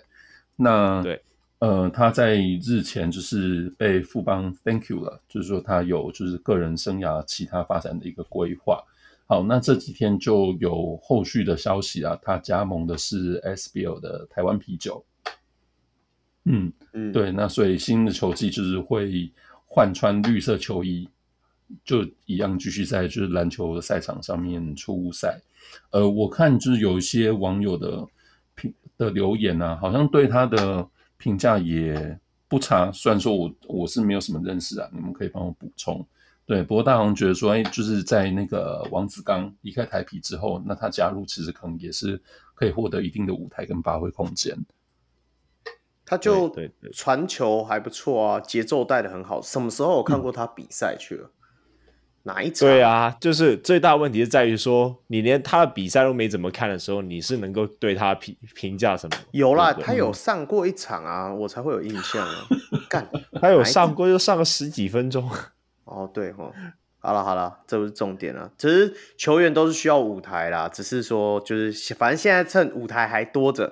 那对，呃他在日前就是被富邦 Thank you 了，就是说他有就是个人生涯其他发展的一个规划。好，那这几天就有后续的消息啊，他加盟的是 SBL 的台湾啤酒。嗯嗯，对，那所以新的球季就是会换穿绿色球衣，就一样继续在就是篮球的赛场上面出赛。呃，我看就是有一些网友的评的留言啊，好像对他的评价也不差。虽然说我我是没有什么认识啊，你们可以帮我补充。对，不过大王觉得说，哎，就是在那个王子刚离开台啤之后，那他加入其实可能也是可以获得一定的舞台跟发挥空间。他就传球还不错啊，节奏带的很好。什么时候我看过他比赛去了？嗯、哪一场？对啊，就是最大问题是在于说，你连他的比赛都没怎么看的时候，你是能够对他评评价什么？有啦，对对他有上过一场啊，我才会有印象啊。干，他有上过，就上个十几分钟。哦，对哦，好了好了，这不是重点了。其实球员都是需要舞台啦，只是说就是，反正现在趁舞台还多着，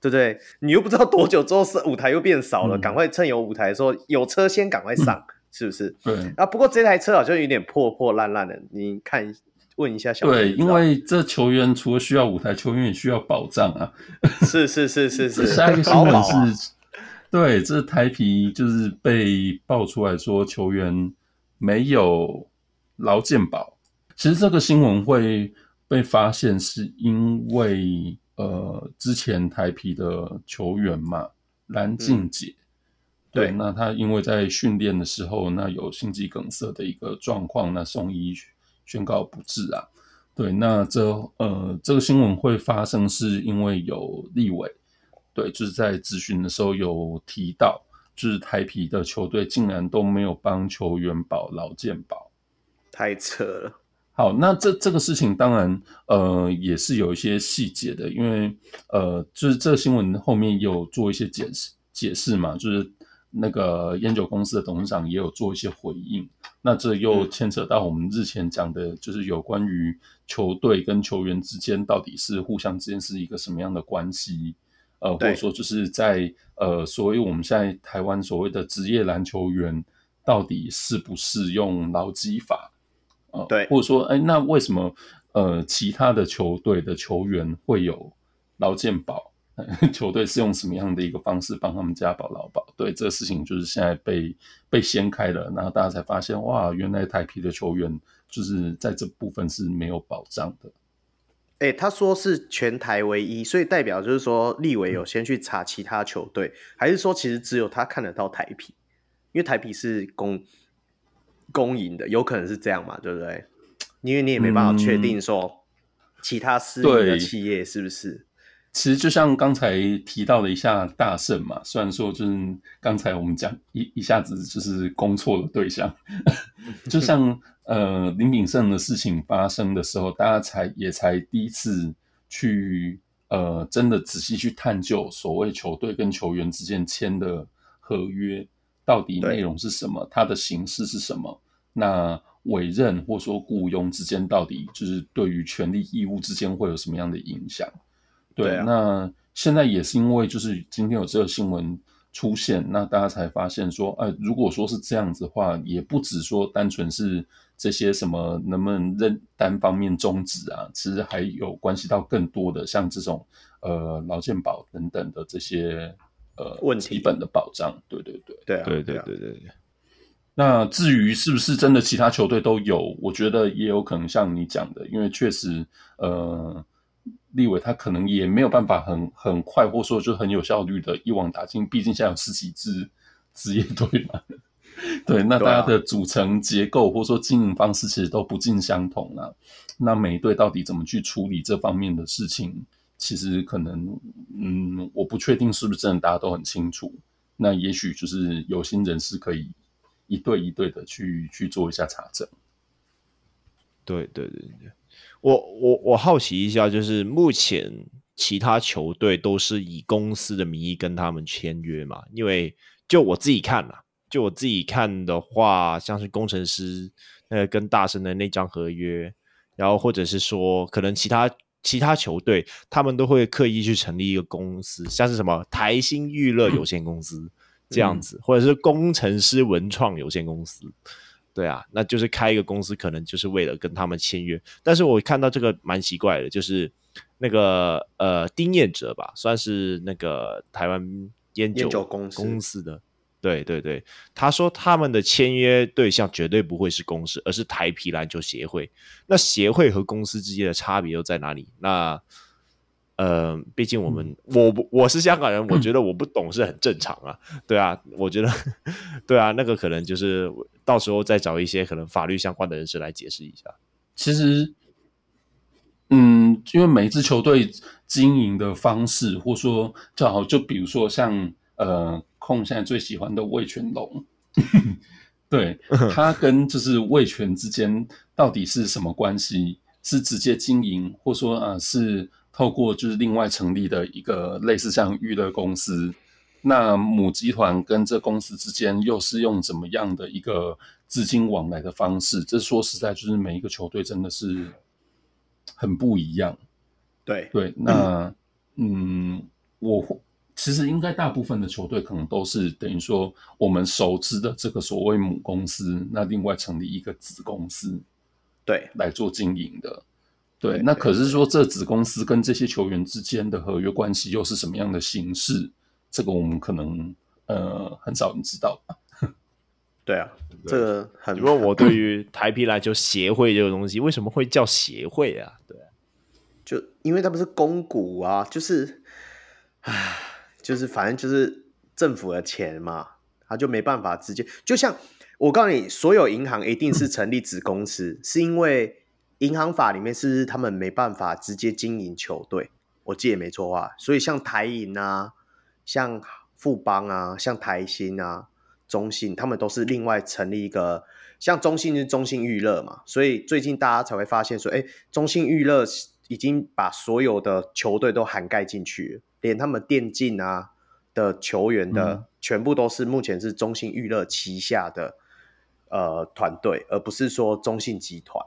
对不对？你又不知道多久之后是舞台又变少了，赶、嗯、快趁有舞台的时候，有车先赶快上。嗯 是不是？对啊，不过这台车好像有点破破烂烂的，你看问一下小。对，因为这球员除了需要舞台，球员也需要保障啊。是是是是是。下一个新闻是，啊、对，这台皮就是被爆出来说球员没有劳健保。其实这个新闻会被发现，是因为呃，之前台皮的球员嘛，蓝静杰。嗯对，那他因为在训练的时候，那有心肌梗塞的一个状况，那送医宣告不治啊。对，那这呃这个新闻会发生，是因为有立委，对，就是在咨询的时候有提到，就是台皮的球队竟然都没有帮球员保劳健保，太扯了。好，那这这个事情当然呃也是有一些细节的，因为呃就是这个新闻后面有做一些解释解释嘛，就是。那个烟酒公司的董事长也有做一些回应，那这又牵扯到我们日前讲的，就是有关于球队跟球员之间到底是互相之间是一个什么样的关系，呃，或者说就是在呃，所谓我们现在台湾所谓的职业篮球员到底适不适用劳基法，呃，对，或者说，哎，那为什么呃其他的球队的球员会有劳健保？球队是用什么样的一个方式帮他们加保劳保？对，这个事情就是现在被被掀开了，然后大家才发现，哇，原来台皮的球员就是在这部分是没有保障的。哎、欸，他说是全台唯一，所以代表就是说立委有先去查其他球队，嗯、还是说其实只有他看得到台皮？因为台皮是公公营的，有可能是这样嘛，对不对？因为你也没办法确定说其他私营的企业是不是。其实就像刚才提到了一下大圣嘛，虽然说就是刚才我们讲一一下子就是攻错了对象，就像呃林炳胜的事情发生的时候，大家才也才第一次去呃真的仔细去探究所谓球队跟球员之间签的合约到底内容是什么，它的形式是什么，那委任或说雇佣之间到底就是对于权利义务之间会有什么样的影响？对，对啊，那现在也是因为就是今天有这个新闻出现，那大家才发现说，哎，如果说是这样子的话，也不只说单纯是这些什么能不能认单方面终止啊，其实还有关系到更多的像这种呃劳健保等等的这些呃问题基本的保障。对对对，对啊，对对对对。那至于是不是真的其他球队都有，我觉得也有可能像你讲的，因为确实呃。立委他可能也没有办法很很快，或者说就很有效率的一网打尽，毕竟现在有十几支职业队嘛。对，那大家的组成结构或者说经营方式其实都不尽相同啊。那每一队到底怎么去处理这方面的事情，其实可能嗯，我不确定是不是真的大家都很清楚。那也许就是有心人士可以一对一对的去去做一下查证。对对对对。我我我好奇一下，就是目前其他球队都是以公司的名义跟他们签约嘛？因为就我自己看啦，就我自己看的话，像是工程师那个跟大神的那张合约，然后或者是说可能其他其他球队他们都会刻意去成立一个公司，像是什么台新娱乐有限公司这样子，嗯、或者是工程师文创有限公司。对啊，那就是开一个公司，可能就是为了跟他们签约。但是我看到这个蛮奇怪的，就是那个呃丁彦哲吧，算是那个台湾烟酒公司公司的。对对对，他说他们的签约对象绝对不会是公司，而是台皮篮球协会。那协会和公司之间的差别又在哪里？那呃，毕竟我们、嗯、我我是香港人，我觉得我不懂是很正常啊。嗯、对啊，我觉得对啊，那个可能就是到时候再找一些可能法律相关的人士来解释一下。其实，嗯，因为每一支球队经营的方式，或说就好，就比如说像呃，控现在最喜欢的魏全龙，对，他跟就是魏全之间到底是什么关系？是直接经营，或说啊、呃、是透过就是另外成立的一个类似像娱乐公司？那母集团跟这公司之间又是用怎么样的一个资金往来的方式？这说实在，就是每一个球队真的是很不一样。对对，那嗯，我其实应该大部分的球队可能都是等于说我们熟知的这个所谓母公司，那另外成立一个子公司，对，来做经营的。对，那可是说这子公司跟这些球员之间的合约关系又是什么样的形式？这个我们可能呃很少人知道吧。对啊，这个很。如果我对于 台皮篮球协会这个东西，为什么会叫协会啊？对啊，就因为它不是公股啊，就是，唉，就是反正就是政府的钱嘛，他就没办法直接。就像我告诉你，所有银行一定是成立子公司，是因为银行法里面是他们没办法直接经营球队，我记得没错啊。所以像台银啊。像富邦啊，像台新啊，中信，他们都是另外成立一个。像中信是中信娱乐嘛，所以最近大家才会发现说，哎，中信娱乐已经把所有的球队都涵盖进去了，连他们电竞啊的球员的、嗯、全部都是目前是中信娱乐旗下的呃团队，而不是说中信集团，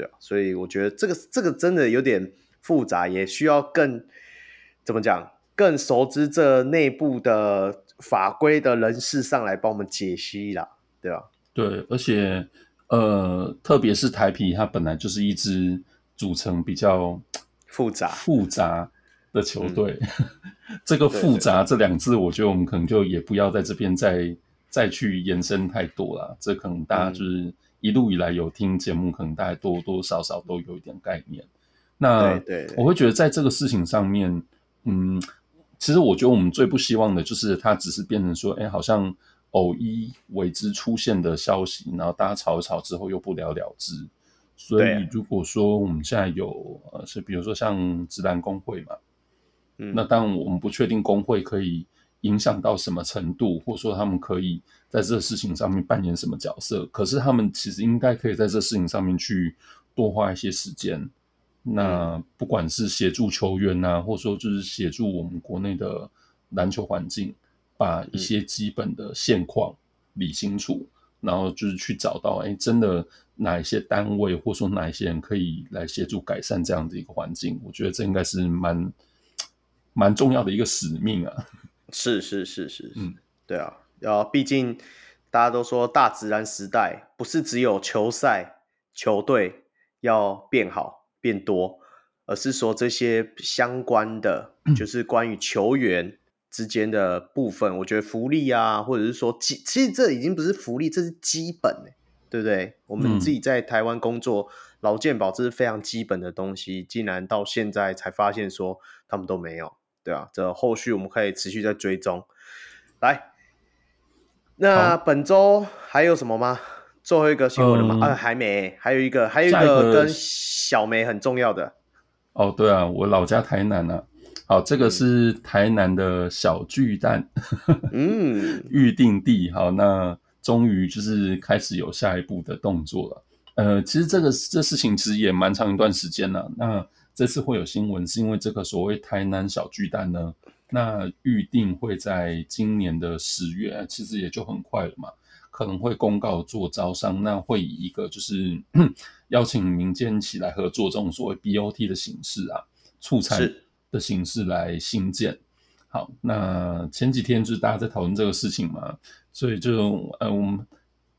对啊，所以我觉得这个这个真的有点复杂，也需要更怎么讲？更熟知这内部的法规的人士上来帮我们解析啦，对吧？对，而且呃，特别是台啤，它本来就是一支组成比较复杂复杂的球队。嗯、这个复杂这两字，我觉得我们可能就也不要在这边再再去延伸太多了。这可能大家就是一路以来有听节目，可能大家多多少少都有一点概念。那对，我会觉得在这个事情上面，嗯。其实我觉得我们最不希望的就是它只是变成说，哎，好像偶一为之出现的消息，然后大家吵一吵之后又不了了之。所以如果说我们现在有呃，是比如说像直男工会嘛，嗯，那当然我们不确定工会可以影响到什么程度，或者说他们可以在这个事情上面扮演什么角色，可是他们其实应该可以在这事情上面去多花一些时间。那不管是协助球员呐、啊，或者说就是协助我们国内的篮球环境，把一些基本的现况理清楚，然后就是去找到，哎，真的哪一些单位，或者说哪一些人可以来协助改善这样的一个环境，我觉得这应该是蛮蛮重要的一个使命啊。是是是是是，嗯，对啊，要毕竟大家都说大自然时代不是只有球赛球队要变好。变多，而是说这些相关的，就是关于球员之间的部分，嗯、我觉得福利啊，或者是说基，其实这已经不是福利，这是基本，对不对？我们自己在台湾工作，劳、嗯、健保这是非常基本的东西，竟然到现在才发现说他们都没有，对啊，这后续我们可以持续在追踪。来，那本周还有什么吗？最后一个新闻了吗？嗯、啊，还没，还有一个，还有一个跟小梅很重要的。哦，对啊，我老家台南啊。好，这个是台南的小巨蛋，嗯，预定地。好，那终于就是开始有下一步的动作了。呃，其实这个这事情其实也蛮长一段时间了。那这次会有新闻，是因为这个所谓台南小巨蛋呢，那预定会在今年的十月，其实也就很快了嘛。可能会公告做招商，那会以一个就是 邀请民间起来合作这种所谓 BOT 的形式啊，促产的形式来兴建。好，那前几天就是大家在讨论这个事情嘛，所以就呃，我们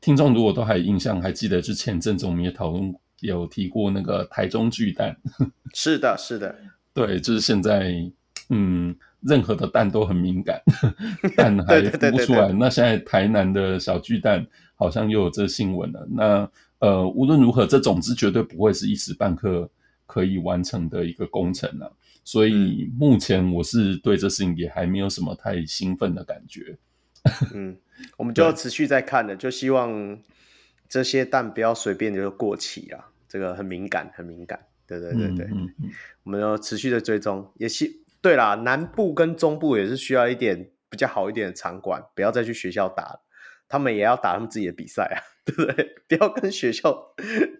听众如果都还有印象，还记得就前阵子我们也讨论有提过那个台中巨蛋。是的，是的，对，就是现在嗯。任何的蛋都很敏感，蛋还孵不出来。那现在台南的小巨蛋好像又有这新闻了。那呃，无论如何，这种子绝对不会是一时半刻可以完成的一个工程了。所以目前我是对这事情也还没有什么太兴奋的感觉。嗯，我们就要持续在看了，就希望这些蛋不要随便就过期了。这个很敏感，很敏感。对对对对，嗯嗯、我们要持续的追踪，也希。对啦，南部跟中部也是需要一点比较好一点的场馆，不要再去学校打了。他们也要打他们自己的比赛啊，对不对？不要跟学校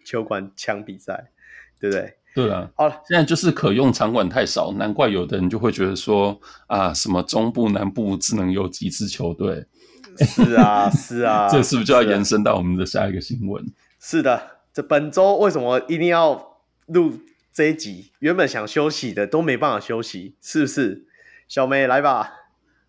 球馆抢比赛，对不对？对啊，好了，现在就是可用场馆太少，难怪有的人就会觉得说啊，什么中部、南部只能有几支球队。是啊，是啊，这是不是就要延伸到我们的下一个新闻？是的，这本周为什么一定要录这一集？原本想休息的都没办法休息，是不是？小梅来吧。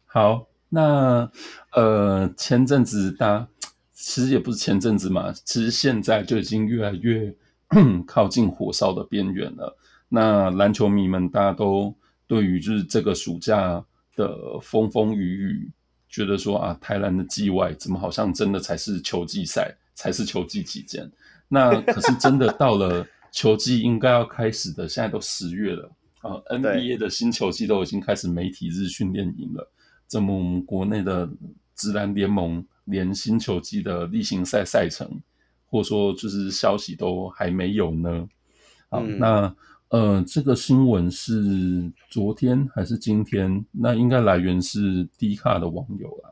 好，那呃，前阵子大家其实也不是前阵子嘛，其实现在就已经越来越 靠近火烧的边缘了。那篮球迷们大家都对于就是这个暑假的风风雨雨。觉得说啊，台篮的季外怎么好像真的才是球季赛，才是球季期间？那可是真的到了球季应该要开始的，现在都十月了啊！NBA 的新球季都已经开始媒体日训练营了，怎么我们国内的职篮联盟连新球季的例行赛赛程，或者说就是消息都还没有呢？好，嗯、那。呃，这个新闻是昨天还是今天？那应该来源是 D 卡的网友啦。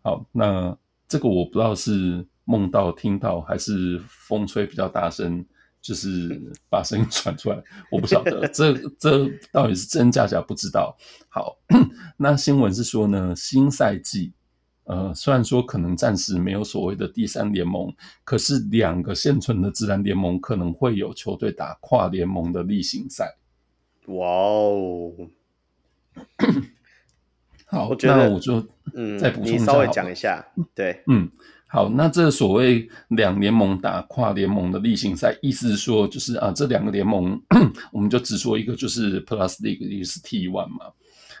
好，那这个我不知道是梦到听到还是风吹比较大声，就是把声音传出来，我不晓得这这到底是真假假不知道。好，那新闻是说呢，新赛季。呃，虽然说可能暂时没有所谓的第三联盟，可是两个现存的自然联盟可能会有球队打跨联盟的例行赛。哇哦！好，我觉得那我就嗯，再补充一下，你稍微讲一下。对，嗯，好，那这所谓两联盟打跨联盟的例行赛，意思是说就是啊，这两个联盟，我们就只说一个就是 Plus League，一个是 T1 嘛。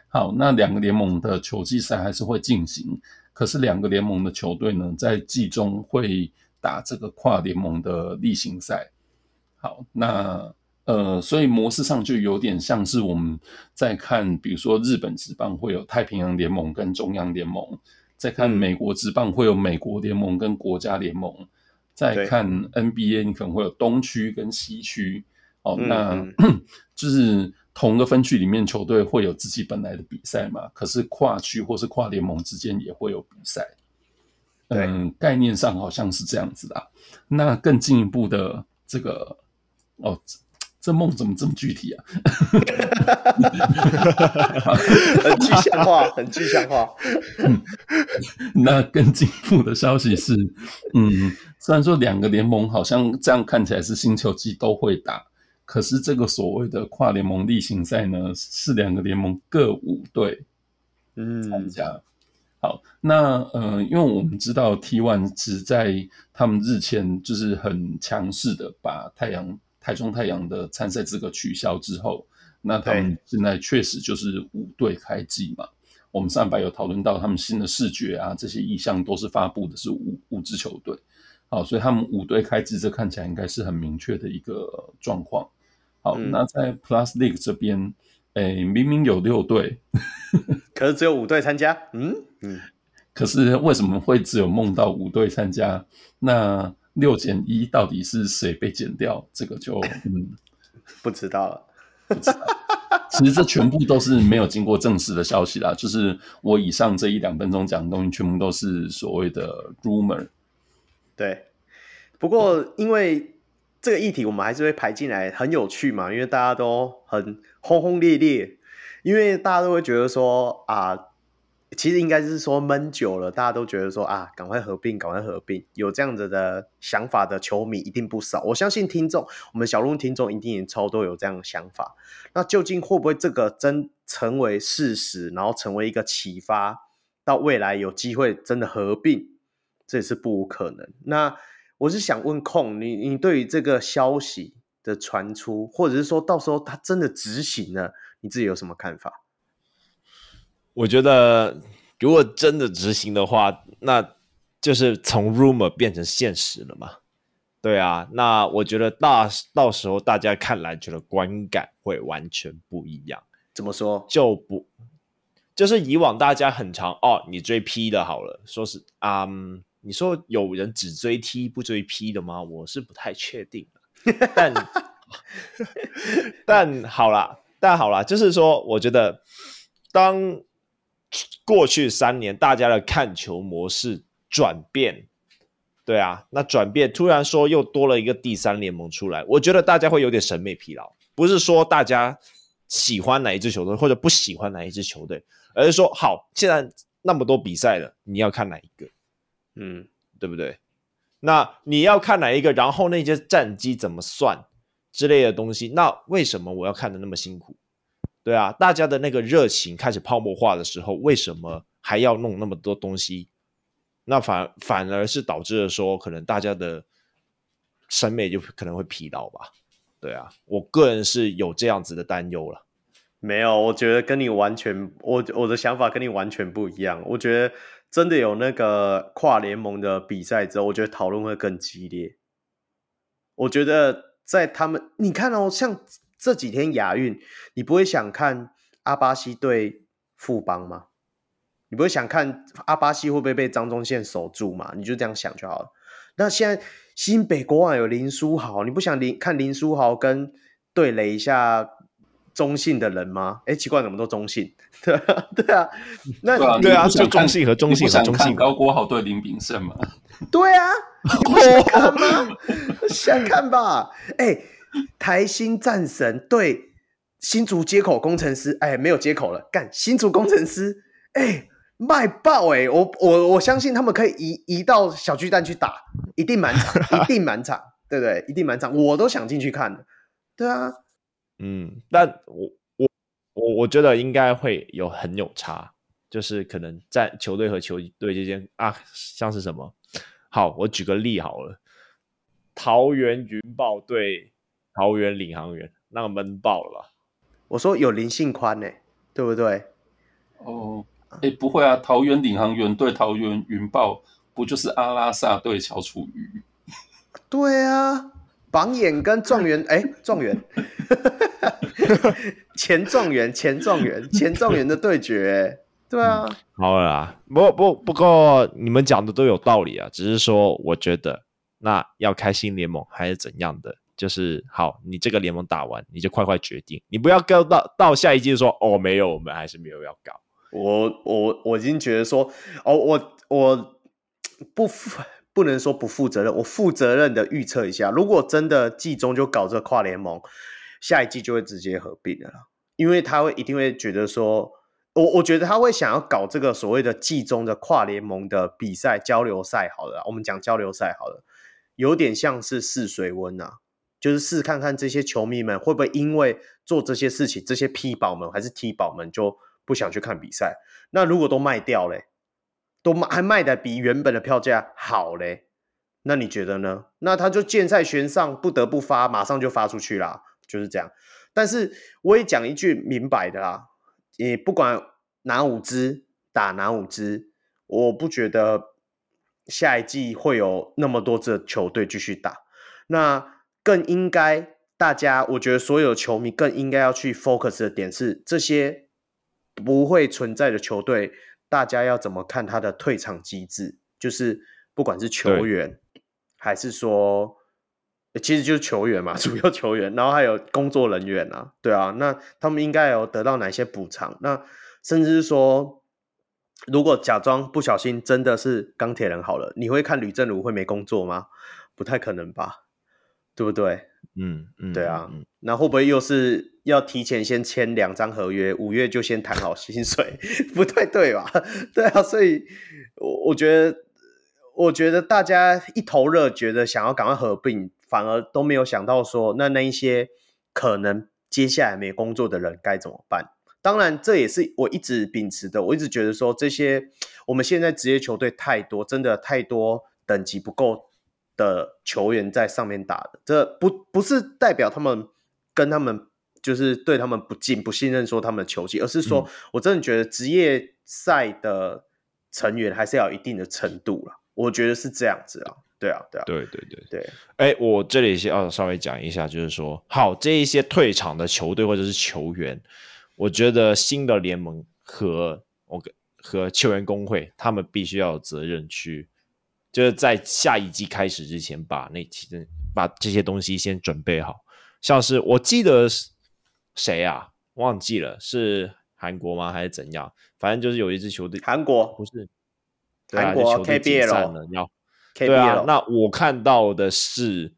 好，那两个联盟的球季赛还是会进行。可是两个联盟的球队呢，在季中会打这个跨联盟的例行赛。好，那呃，所以模式上就有点像是我们在看，比如说日本职棒会有太平洋联盟跟中央联盟，在看美国职棒会有美国联盟跟国家联盟，再看 NBA 你可能会有东区跟西区。哦，那 就是。同个分区里面，球队会有自己本来的比赛嘛？可是跨区或是跨联盟之间也会有比赛。嗯，概念上好像是这样子的。那更进一步的这个，哦，这梦怎么这么具体啊？很具象化，很具象化。嗯，那更进一步的消息是，嗯，虽然说两个联盟好像这样看起来是星球季都会打。可是这个所谓的跨联盟例行赛呢，是两个联盟各五队嗯参加。嗯、好，那呃，因为我们知道 T1 只在他们日前就是很强势的把太阳台中太阳的参赛资格取消之后，那他们现在确实就是五队开季嘛。我们上礼拜有讨论到他们新的视觉啊，这些意向都是发布的是五五支球队。好，所以他们五队开季，这看起来应该是很明确的一个状况。好，嗯、那在 Plus League 这边，诶，明明有六队，可是只有五队参加。嗯嗯，可是为什么会只有梦到五队参加？那六减一到底是谁被减掉？这个就 嗯不知道了。不知道。其实这全部都是没有经过证实的消息啦，就是我以上这一两分钟讲的东西，全部都是所谓的 rumor。对，不过因为。这个议题我们还是会排进来，很有趣嘛，因为大家都很轰轰烈烈，因为大家都会觉得说啊，其实应该是说闷久了，大家都觉得说啊，赶快合并，赶快合并，有这样子的想法的球迷一定不少。我相信听众，我们小鹿听众一定也超多有这样的想法。那究竟会不会这个真成为事实，然后成为一个启发，到未来有机会真的合并，这也是不无可能。那。我是想问控你，你对于这个消息的传出，或者是说到时候他真的执行了，你自己有什么看法？我觉得如果真的执行的话，那就是从 rumor 变成现实了嘛。对啊，那我觉得大到时候大家看篮球的观感会完全不一样。怎么说？就不就是以往大家很常哦，你追 P 的好了，说是啊。Um, 你说有人只追 T 不追 P 的吗？我是不太确定，但但好啦，但好啦，就是说，我觉得当过去三年大家的看球模式转变。对啊，那转变突然说又多了一个第三联盟出来，我觉得大家会有点审美疲劳。不是说大家喜欢哪一支球队或者不喜欢哪一支球队，而是说好，现在那么多比赛了，你要看哪一个？嗯，对不对？那你要看哪一个？然后那些战绩怎么算之类的东西？那为什么我要看的那么辛苦？对啊，大家的那个热情开始泡沫化的时候，为什么还要弄那么多东西？那反反而是导致了说，可能大家的审美就可能会疲劳吧。对啊，我个人是有这样子的担忧了。没有，我觉得跟你完全，我我的想法跟你完全不一样。我觉得真的有那个跨联盟的比赛之后，我觉得讨论会更激烈。我觉得在他们，你看哦，像这几天亚运，你不会想看阿巴西对富邦吗？你不会想看阿巴西会不会被张忠宪守住嘛？你就这样想就好了。那现在新北国王有林书豪，你不想林看林书豪跟对垒一下中信的人吗？哎，奇怪，怎么都中信？对啊，对啊，那对啊，就中信和中信和中信高国豪对林炳胜嘛？对啊，你不想看吗？想看吧？哎，台新战神对新竹接口工程师，哎，没有接口了，干新竹工程师，哎。卖爆哎、欸！我我我相信他们可以移移到小巨蛋去打，一定满场，一定满场，对不对？一定满场，我都想进去看。对啊，嗯，但我我我我觉得应该会有很有差，就是可能在球队和球队之间啊，像是什么？好，我举个例好了，桃园云豹对桃园领航员，那个闷爆了吧？我说有林信宽呢、欸，对不对？哦。哎，不会啊！桃园领航员对桃园云豹，不就是阿拉萨对乔楚瑜？对啊，榜眼跟状元，哎，状元，前状元，前状元，前状元的对决，对啊。嗯、好了啦，不不不过你们讲的都有道理啊，只是说我觉得那要开新联盟还是怎样的，就是好，你这个联盟打完，你就快快决定，你不要搞到到下一季说哦，没有，我们还是没有要搞。我我我已经觉得说，哦，我我不不能说不负责任，我负责任的预测一下，如果真的季中就搞这跨联盟，下一季就会直接合并的了，因为他会一定会觉得说，我我觉得他会想要搞这个所谓的季中的跨联盟的比赛交流赛，好了，我们讲交流赛好了，有点像是试水温啊，就是试看看这些球迷们会不会因为做这些事情，这些 P 宝们还是 T 宝们就。不想去看比赛，那如果都卖掉嘞，都卖还卖的比原本的票价好嘞，那你觉得呢？那他就箭在弦上，不得不发，马上就发出去啦，就是这样。但是我也讲一句明白的啦，也不管哪五支打哪五支，我不觉得下一季会有那么多支球队继续打，那更应该大家，我觉得所有球迷更应该要去 focus 的点是这些。不会存在的球队，大家要怎么看他的退场机制？就是不管是球员，还是说，其实就是球员嘛，主要球员，然后还有工作人员啊，对啊，那他们应该有得到哪些补偿？那甚至是说，如果假装不小心真的是钢铁人好了，你会看吕政儒会没工作吗？不太可能吧，对不对？嗯嗯，对啊，那会不会又是要提前先签两张合约，五月就先谈好薪水？不太对吧？对啊，所以我我觉得，我觉得大家一头热，觉得想要赶快合并，反而都没有想到说，那那一些可能接下来没工作的人该怎么办？当然，这也是我一直秉持的，我一直觉得说，这些我们现在职业球队太多，真的太多，等级不够。的球员在上面打的，这不不是代表他们跟他们就是对他们不敬、不信任，说他们的球技，而是说我真的觉得职业赛的成员还是要有一定的程度了。我觉得是这样子啊，对啊，对啊，对对对对。哎，我这里先要稍微讲一下，就是说，好，这一些退场的球队或者是球员，我觉得新的联盟和我跟和球员工会，他们必须要有责任去。就是在下一季开始之前，把那期的把这些东西先准备好。像是我记得是谁啊？忘记了，是韩国吗？还是怎样？反正就是有一支球队，韩国不是韩国球队解散了，要 KBL 对啊。那我看到的是，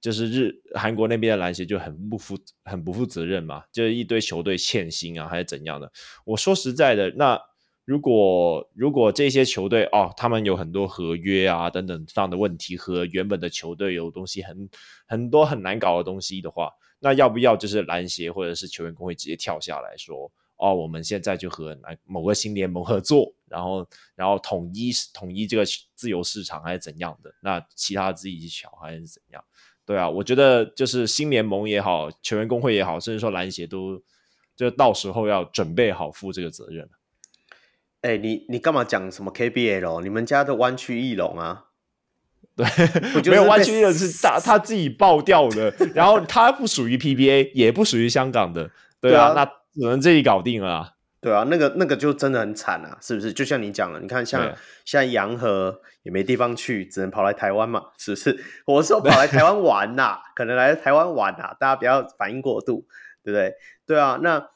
就是日韩国那边的篮协就很不负很不负责任嘛，就是一堆球队欠薪啊，还是怎样的？我说实在的，那如果如果这些球队哦，他们有很多合约啊等等这样的问题，和原本的球队有东西很很多很难搞的东西的话，那要不要就是篮协或者是球员工会直接跳下来说？哦，我们现在就和某个新联盟合作，然后然后统一统一这个自由市场还是怎样的？那其他自己去抢还是怎样？对啊，我觉得就是新联盟也好，球员工会也好，甚至说篮协都就到时候要准备好负这个责任。哎，你你干嘛讲什么 KBL？你们家的湾区翼龙啊？对，没有湾区翼龙是他他自己爆掉的，然后他不属于 PBA，也不属于香港的。对啊，那。只能自己搞定了，啊，对啊，那个那个就真的很惨啊，是不是？就像你讲的，你看像现在杨和也没地方去，只能跑来台湾嘛，是不是？我说跑来台湾玩呐，可能来台湾玩呐，大家不要反应过度，对不对？对啊，那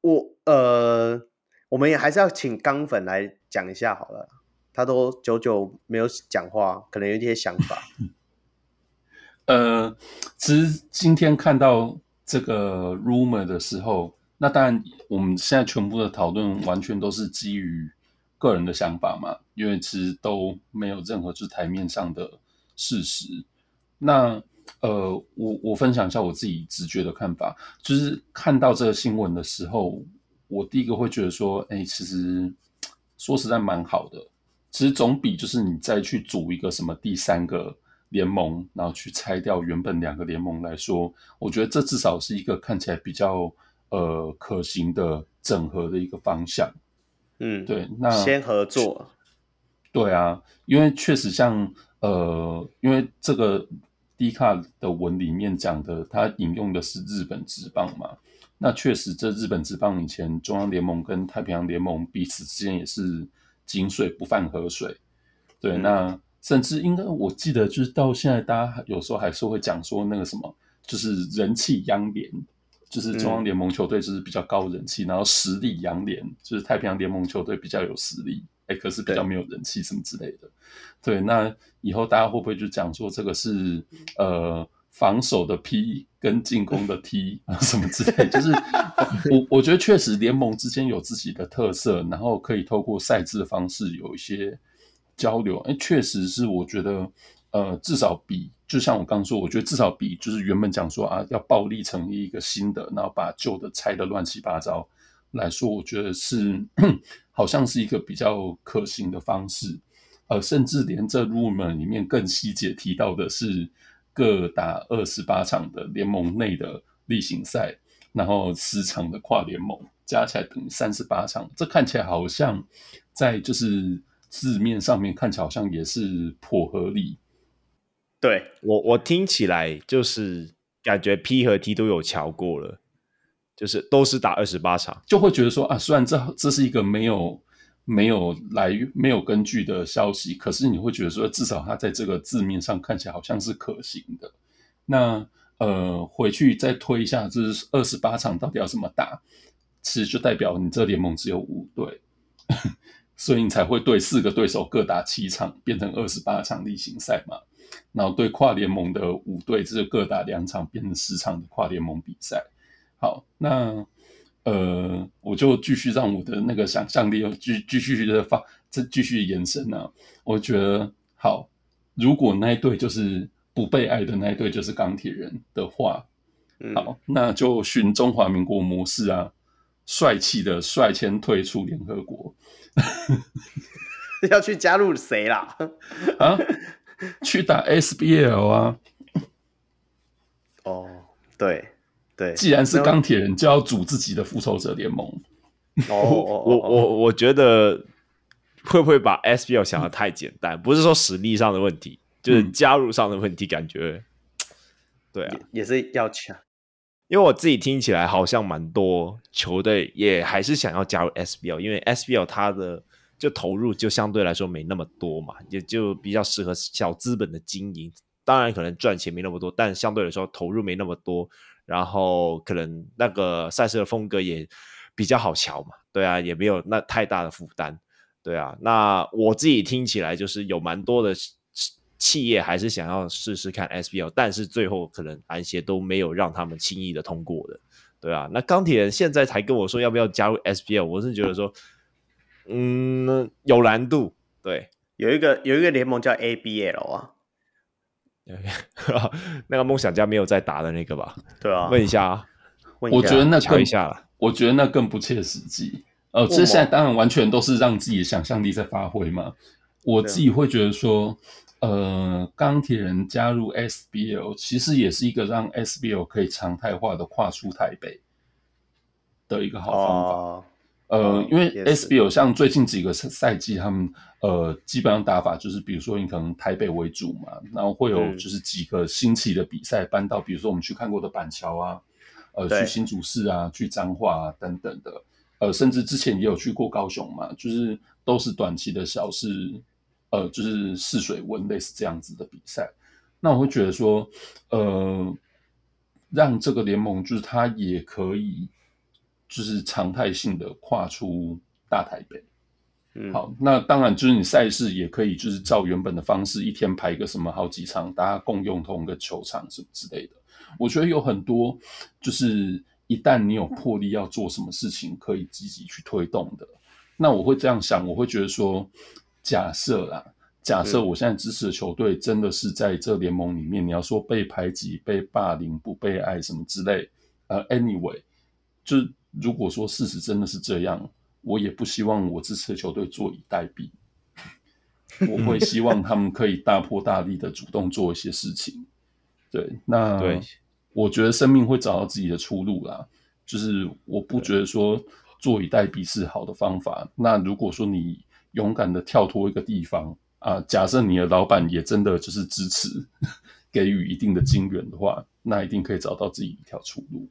我呃，我们也还是要请钢粉来讲一下好了，他都久久没有讲话，可能有一些想法。呃，其实今天看到这个 rumor 的时候。那当然，我们现在全部的讨论完全都是基于个人的想法嘛，因为其实都没有任何是台面上的事实。那呃，我我分享一下我自己直觉的看法，就是看到这个新闻的时候，我第一个会觉得说，哎，其实说实在蛮好的，其实总比就是你再去组一个什么第三个联盟，然后去拆掉原本两个联盟来说，我觉得这至少是一个看起来比较。呃，可行的整合的一个方向，嗯，对，那先合作，对啊，因为确实像呃，因为这个 D 卡的文里面讲的，他引用的是日本职棒嘛，那确实这日本职棒以前中央联盟跟太平洋联盟彼此之间也是井水不犯河水，对，嗯、那甚至应该我记得就是到现在，大家有时候还是会讲说那个什么，就是人气央联。就是中央联盟球队就是比较高人气，嗯、然后实力洋联就是太平洋联盟球队比较有实力，哎、欸，可是比较没有人气什么之类的。对，那以后大家会不会就讲说这个是呃防守的 P 跟进攻的 T 啊什么之类？就是我我觉得确实联盟之间有自己的特色，然后可以透过赛制的方式有一些交流。哎、确实是我觉得。呃，至少比就像我刚说，我觉得至少比就是原本讲说啊，要暴力成立一个新的，然后把旧的拆的乱七八糟来说，我觉得是 好像是一个比较可行的方式。呃，甚至连这入门里面更细节提到的是各打二十八场的联盟内的例行赛，然后十场的跨联盟加起来等于三十八场，这看起来好像在就是字面上面看起来好像也是颇合理。对我，我听起来就是感觉 P 和 T 都有瞧过了，就是都是打二十八场，就会觉得说啊，虽然这这是一个没有没有来没有根据的消息，可是你会觉得说，至少它在这个字面上看起来好像是可行的。那呃，回去再推一下，就是二十八场到底要怎么打？其实就代表你这联盟只有五队，所以你才会对四个对手各打七场，变成二十八场例行赛嘛。然后对跨联盟的五队，这各打两场，变成十场的跨联盟比赛。好，那呃，我就继续让我的那个想象力继继续的发，这继续延伸啊。我觉得好，如果那一队就是不被爱的那一队就是钢铁人的话，好，那就循中华民国模式啊，帅气的率先退出联合国。要去加入谁啦？啊？去打 SBL 啊！哦，对对，既然是钢铁人，就要组自己的复仇者联盟。哦，我我我我觉得会不会把 SBL 想的 太简单？不是说实力上的问题，就是加入上的问题。感觉对啊，也是要抢。因为我自己听起来好像蛮多球队也还是想要加入 SBL，因为 SBL 它的。就投入就相对来说没那么多嘛，也就比较适合小资本的经营。当然可能赚钱没那么多，但相对来说投入没那么多，然后可能那个赛事的风格也比较好瞧嘛。对啊，也没有那太大的负担。对啊，那我自己听起来就是有蛮多的企业还是想要试试看 SBL，但是最后可能篮协都没有让他们轻易的通过的，对啊，那钢铁人现在才跟我说要不要加入 SBL，我是觉得说，嗯，有难度。对，有一个有一个联盟叫 ABL 啊，那个梦想家没有在打的那个吧？对啊，问一下啊，问一下我觉得那更一下，我觉得那更不切实际。呃，这现在当然完全都是让自己的想象力在发挥嘛。我自己会觉得说，呃，钢铁人加入 SBL 其实也是一个让 SBL 可以常态化的跨出台北的一个好方法。哦、呃，因为 SBL 像最近几个赛季，他们呃基本上打法就是，比如说你可能台北为主嘛，然后会有就是几个新奇的比赛搬到，比如说我们去看过的板桥啊，呃，去新竹市啊，去彰化啊等等的。呃，甚至之前也有去过高雄嘛，就是都是短期的小试，呃，就是试水温类似这样子的比赛。那我会觉得说，呃，让这个联盟就是它也可以，就是常态性的跨出大台北。嗯，好，那当然就是你赛事也可以就是照原本的方式，一天排个什么好几场，大家共用同一个球场什么之类的。我觉得有很多就是。一旦你有魄力要做什么事情，可以积极去推动的，那我会这样想，我会觉得说，假设啦，假设我现在支持的球队真的是在这联盟里面，你要说被排挤、被霸凌、不被爱什么之类，呃，anyway，就如果说事实真的是这样，我也不希望我支持的球队坐以待毙，我会希望他们可以大破大立的主动做一些事情。对，那对。我觉得生命会找到自己的出路啦，就是我不觉得说坐以待毙是好的方法。那如果说你勇敢的跳脱一个地方啊，假设你的老板也真的就是支持，给予一定的金援的话，那一定可以找到自己一条出路。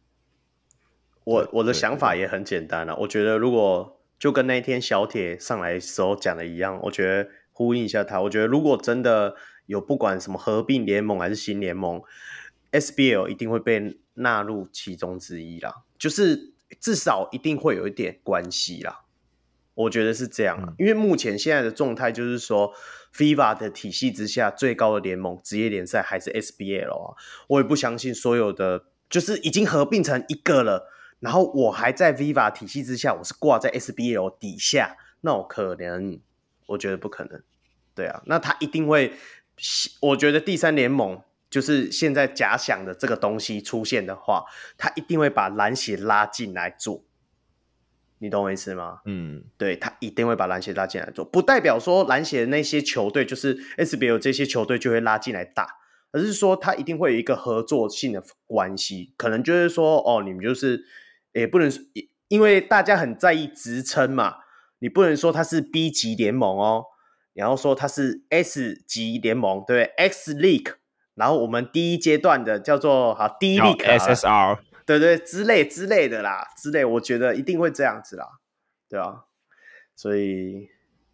我我的想法也很简单了，我觉得如果就跟那天小铁上来时候讲的一样，我觉得呼应一下他，我觉得如果真的有不管什么合并联盟还是新联盟。SBL 一定会被纳入其中之一啦，就是至少一定会有一点关系啦，我觉得是这样，因为目前现在的状态就是说，FIBA 的体系之下最高的联盟职业联赛还是 SBL 啊，我也不相信所有的就是已经合并成一个了，然后我还在 Viva 体系之下，我是挂在 SBL 底下，那我可能我觉得不可能，对啊，那他一定会，我觉得第三联盟。就是现在假想的这个东西出现的话，他一定会把篮协拉进来做，你懂我意思吗？嗯，对，他一定会把篮协拉进来做，不代表说篮协的那些球队就是 SBL 这些球队就会拉进来打，而是说他一定会有一个合作性的关系，可能就是说哦，你们就是也不能，因为大家很在意职称嘛，你不能说它是 B 级联盟哦，然后说它是 S 级联盟，对，X League。然后我们第一阶段的叫做好 D League SSR，对对之类之类的啦，之类，我觉得一定会这样子啦，对啊，所以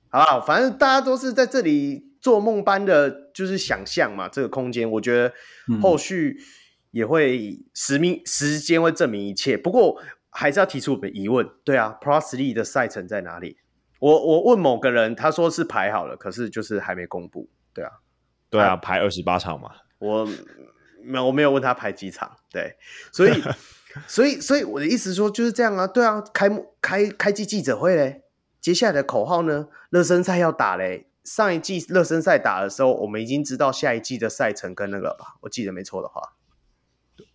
好啦，反正大家都是在这里做梦般的就是想象嘛，这个空间，我觉得后续也会时明时间会证明一切。不过还是要提出我的疑问，对啊，Pro League 的赛程在哪里？我我问某个人，他说是排好了，可是就是还没公布，对啊，对啊，排二十八场嘛。我没有，我没有问他排几场，对，所以，所以，所以我的意思说就是这样啊，对啊，开幕开开季记者会嘞，接下来的口号呢，热身赛要打嘞，上一季热身赛打的时候，我们已经知道下一季的赛程跟那个吧，我记得没错的话，嗯，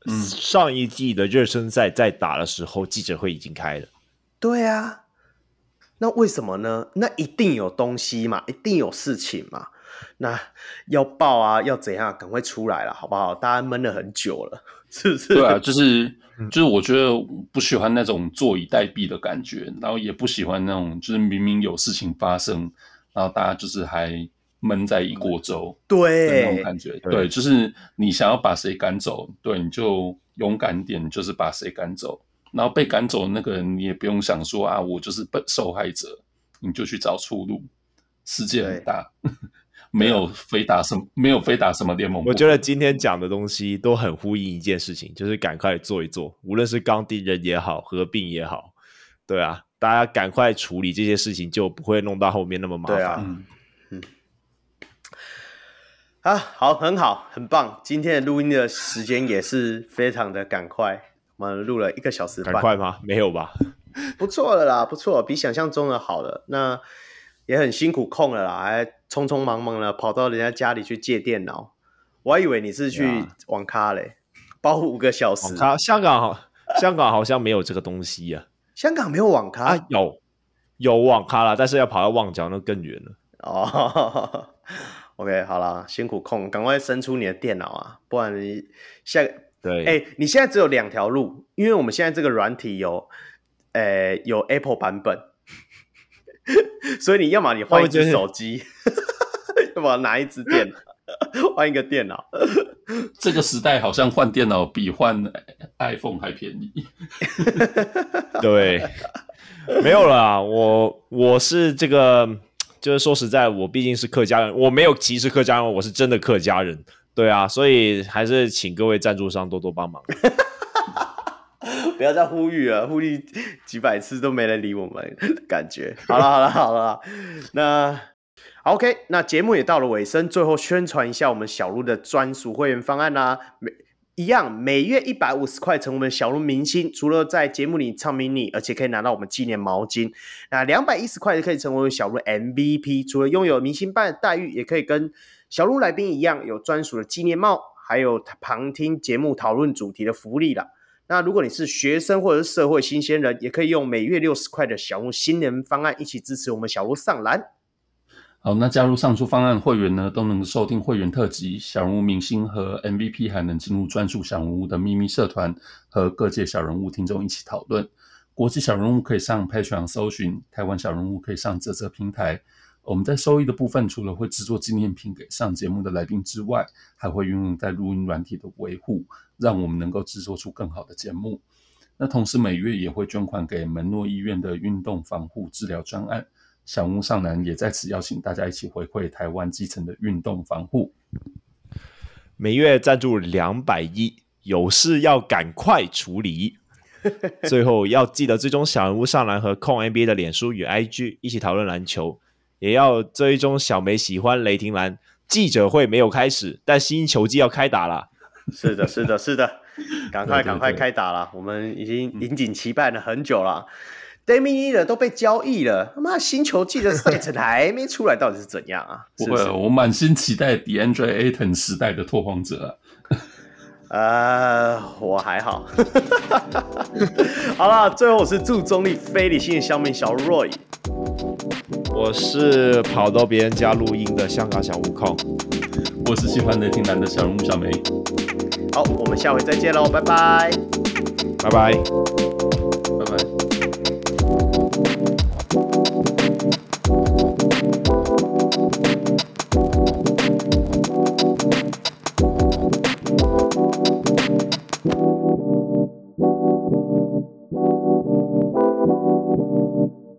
上一季的热身赛在打的时候，记者会已经开了，对啊，那为什么呢？那一定有东西嘛，一定有事情嘛。那要报啊，要怎样？赶快出来了，好不好？大家闷了很久了，是不是？对啊，就是就是，我觉得不喜欢那种坐以待毙的感觉，然后也不喜欢那种就是明明有事情发生，然后大家就是还闷在一锅粥，对那种感觉。对，就是你想要把谁赶走，对，你就勇敢点，就是把谁赶走。然后被赶走的那个人，你也不用想说啊，我就是被受害者，你就去找出路。世界很大。没有非打什么，没有非打什么联盟。我觉得今天讲的东西都很呼应一件事情，就是赶快做一做，无论是钢铁人也好，合并也好，对啊，大家赶快处理这些事情，就不会弄到后面那么麻烦。对啊，嗯嗯。啊，好，很好，很棒。今天的录音的时间也是非常的赶快，我们录了一个小时半。赶快吗？没有吧？不错了啦，不错，比想象中的好了。那也很辛苦空了啦，还匆匆忙忙的跑到人家家里去借电脑。我还以为你是去网咖嘞，包五个小时。网咖，香港好，香港好像没有这个东西啊。香港没有网咖？啊、有，有网咖啦，但是要跑到旺角，那更远了。哦，OK，好啦，辛苦控，赶快伸出你的电脑啊，不然你下对，哎、欸，你现在只有两条路，因为我们现在这个软体有，呃、欸，有 Apple 版本，所以你要么你换一只手机，要么拿一只电脑，换一个电脑。这个时代好像换电脑比换 iPhone 还便宜。对，没有啦，我我是这个，就是说实在，我毕竟是客家人，我没有歧视客家人，我是真的客家人。对啊，所以还是请各位赞助商多多帮忙。不要再呼吁了，呼吁几百次都没人理我们，感觉。好了好了好了，那。OK，那节目也到了尾声，最后宣传一下我们小鹿的专属会员方案啦、啊。每一样，每月一百五十块成为我们小鹿明星，除了在节目里唱迷你，而且可以拿到我们纪念毛巾。那两百一十块可以成为小鹿 MVP，除了拥有明星般的待遇，也可以跟小鹿来宾一样有专属的纪念帽，还有旁听节目讨论主题的福利啦。那如果你是学生或者是社会新鲜人，也可以用每月六十块的小鹿新人方案一起支持我们小鹿上篮。好，那加入上述方案会员呢，都能收听会员特辑、小人物明星和 MVP，还能进入专属小人物的秘密社团，和各界小人物听众一起讨论。国际小人物可以上 Patreon 搜寻，台湾小人物可以上啧啧平台。我们在收益的部分，除了会制作纪念品给上节目的来宾之外，还会运用在录音软体的维护，让我们能够制作出更好的节目。那同时每月也会捐款给门诺医院的运动防护治疗专案。小屋上篮也在此邀请大家一起回馈台湾基层的运动防护。每月赞助两百一，有事要赶快处理。最后要记得追踪小人物上篮和控 NBA 的脸书与 IG，一起讨论篮球。也要追踪小梅喜欢雷霆篮。记者会没有开始，但新球季要开打了。是的，是的，是的，赶快赶快开打了！我们已经引颈期盼了很久了。Damian Lillard 都被交易了，他妈新球季的赛程还没出来，到底是怎样啊？不会，我满心期待 DeAndre Ayton 时代的拓荒者。呃，我还好。好了，最后我是祝中立非理性的小米小 Roy，我是跑到别人家录音的香港小悟空，我是喜欢雷霆男的小人物小梅。好，我们下回再见喽，拜拜，拜拜。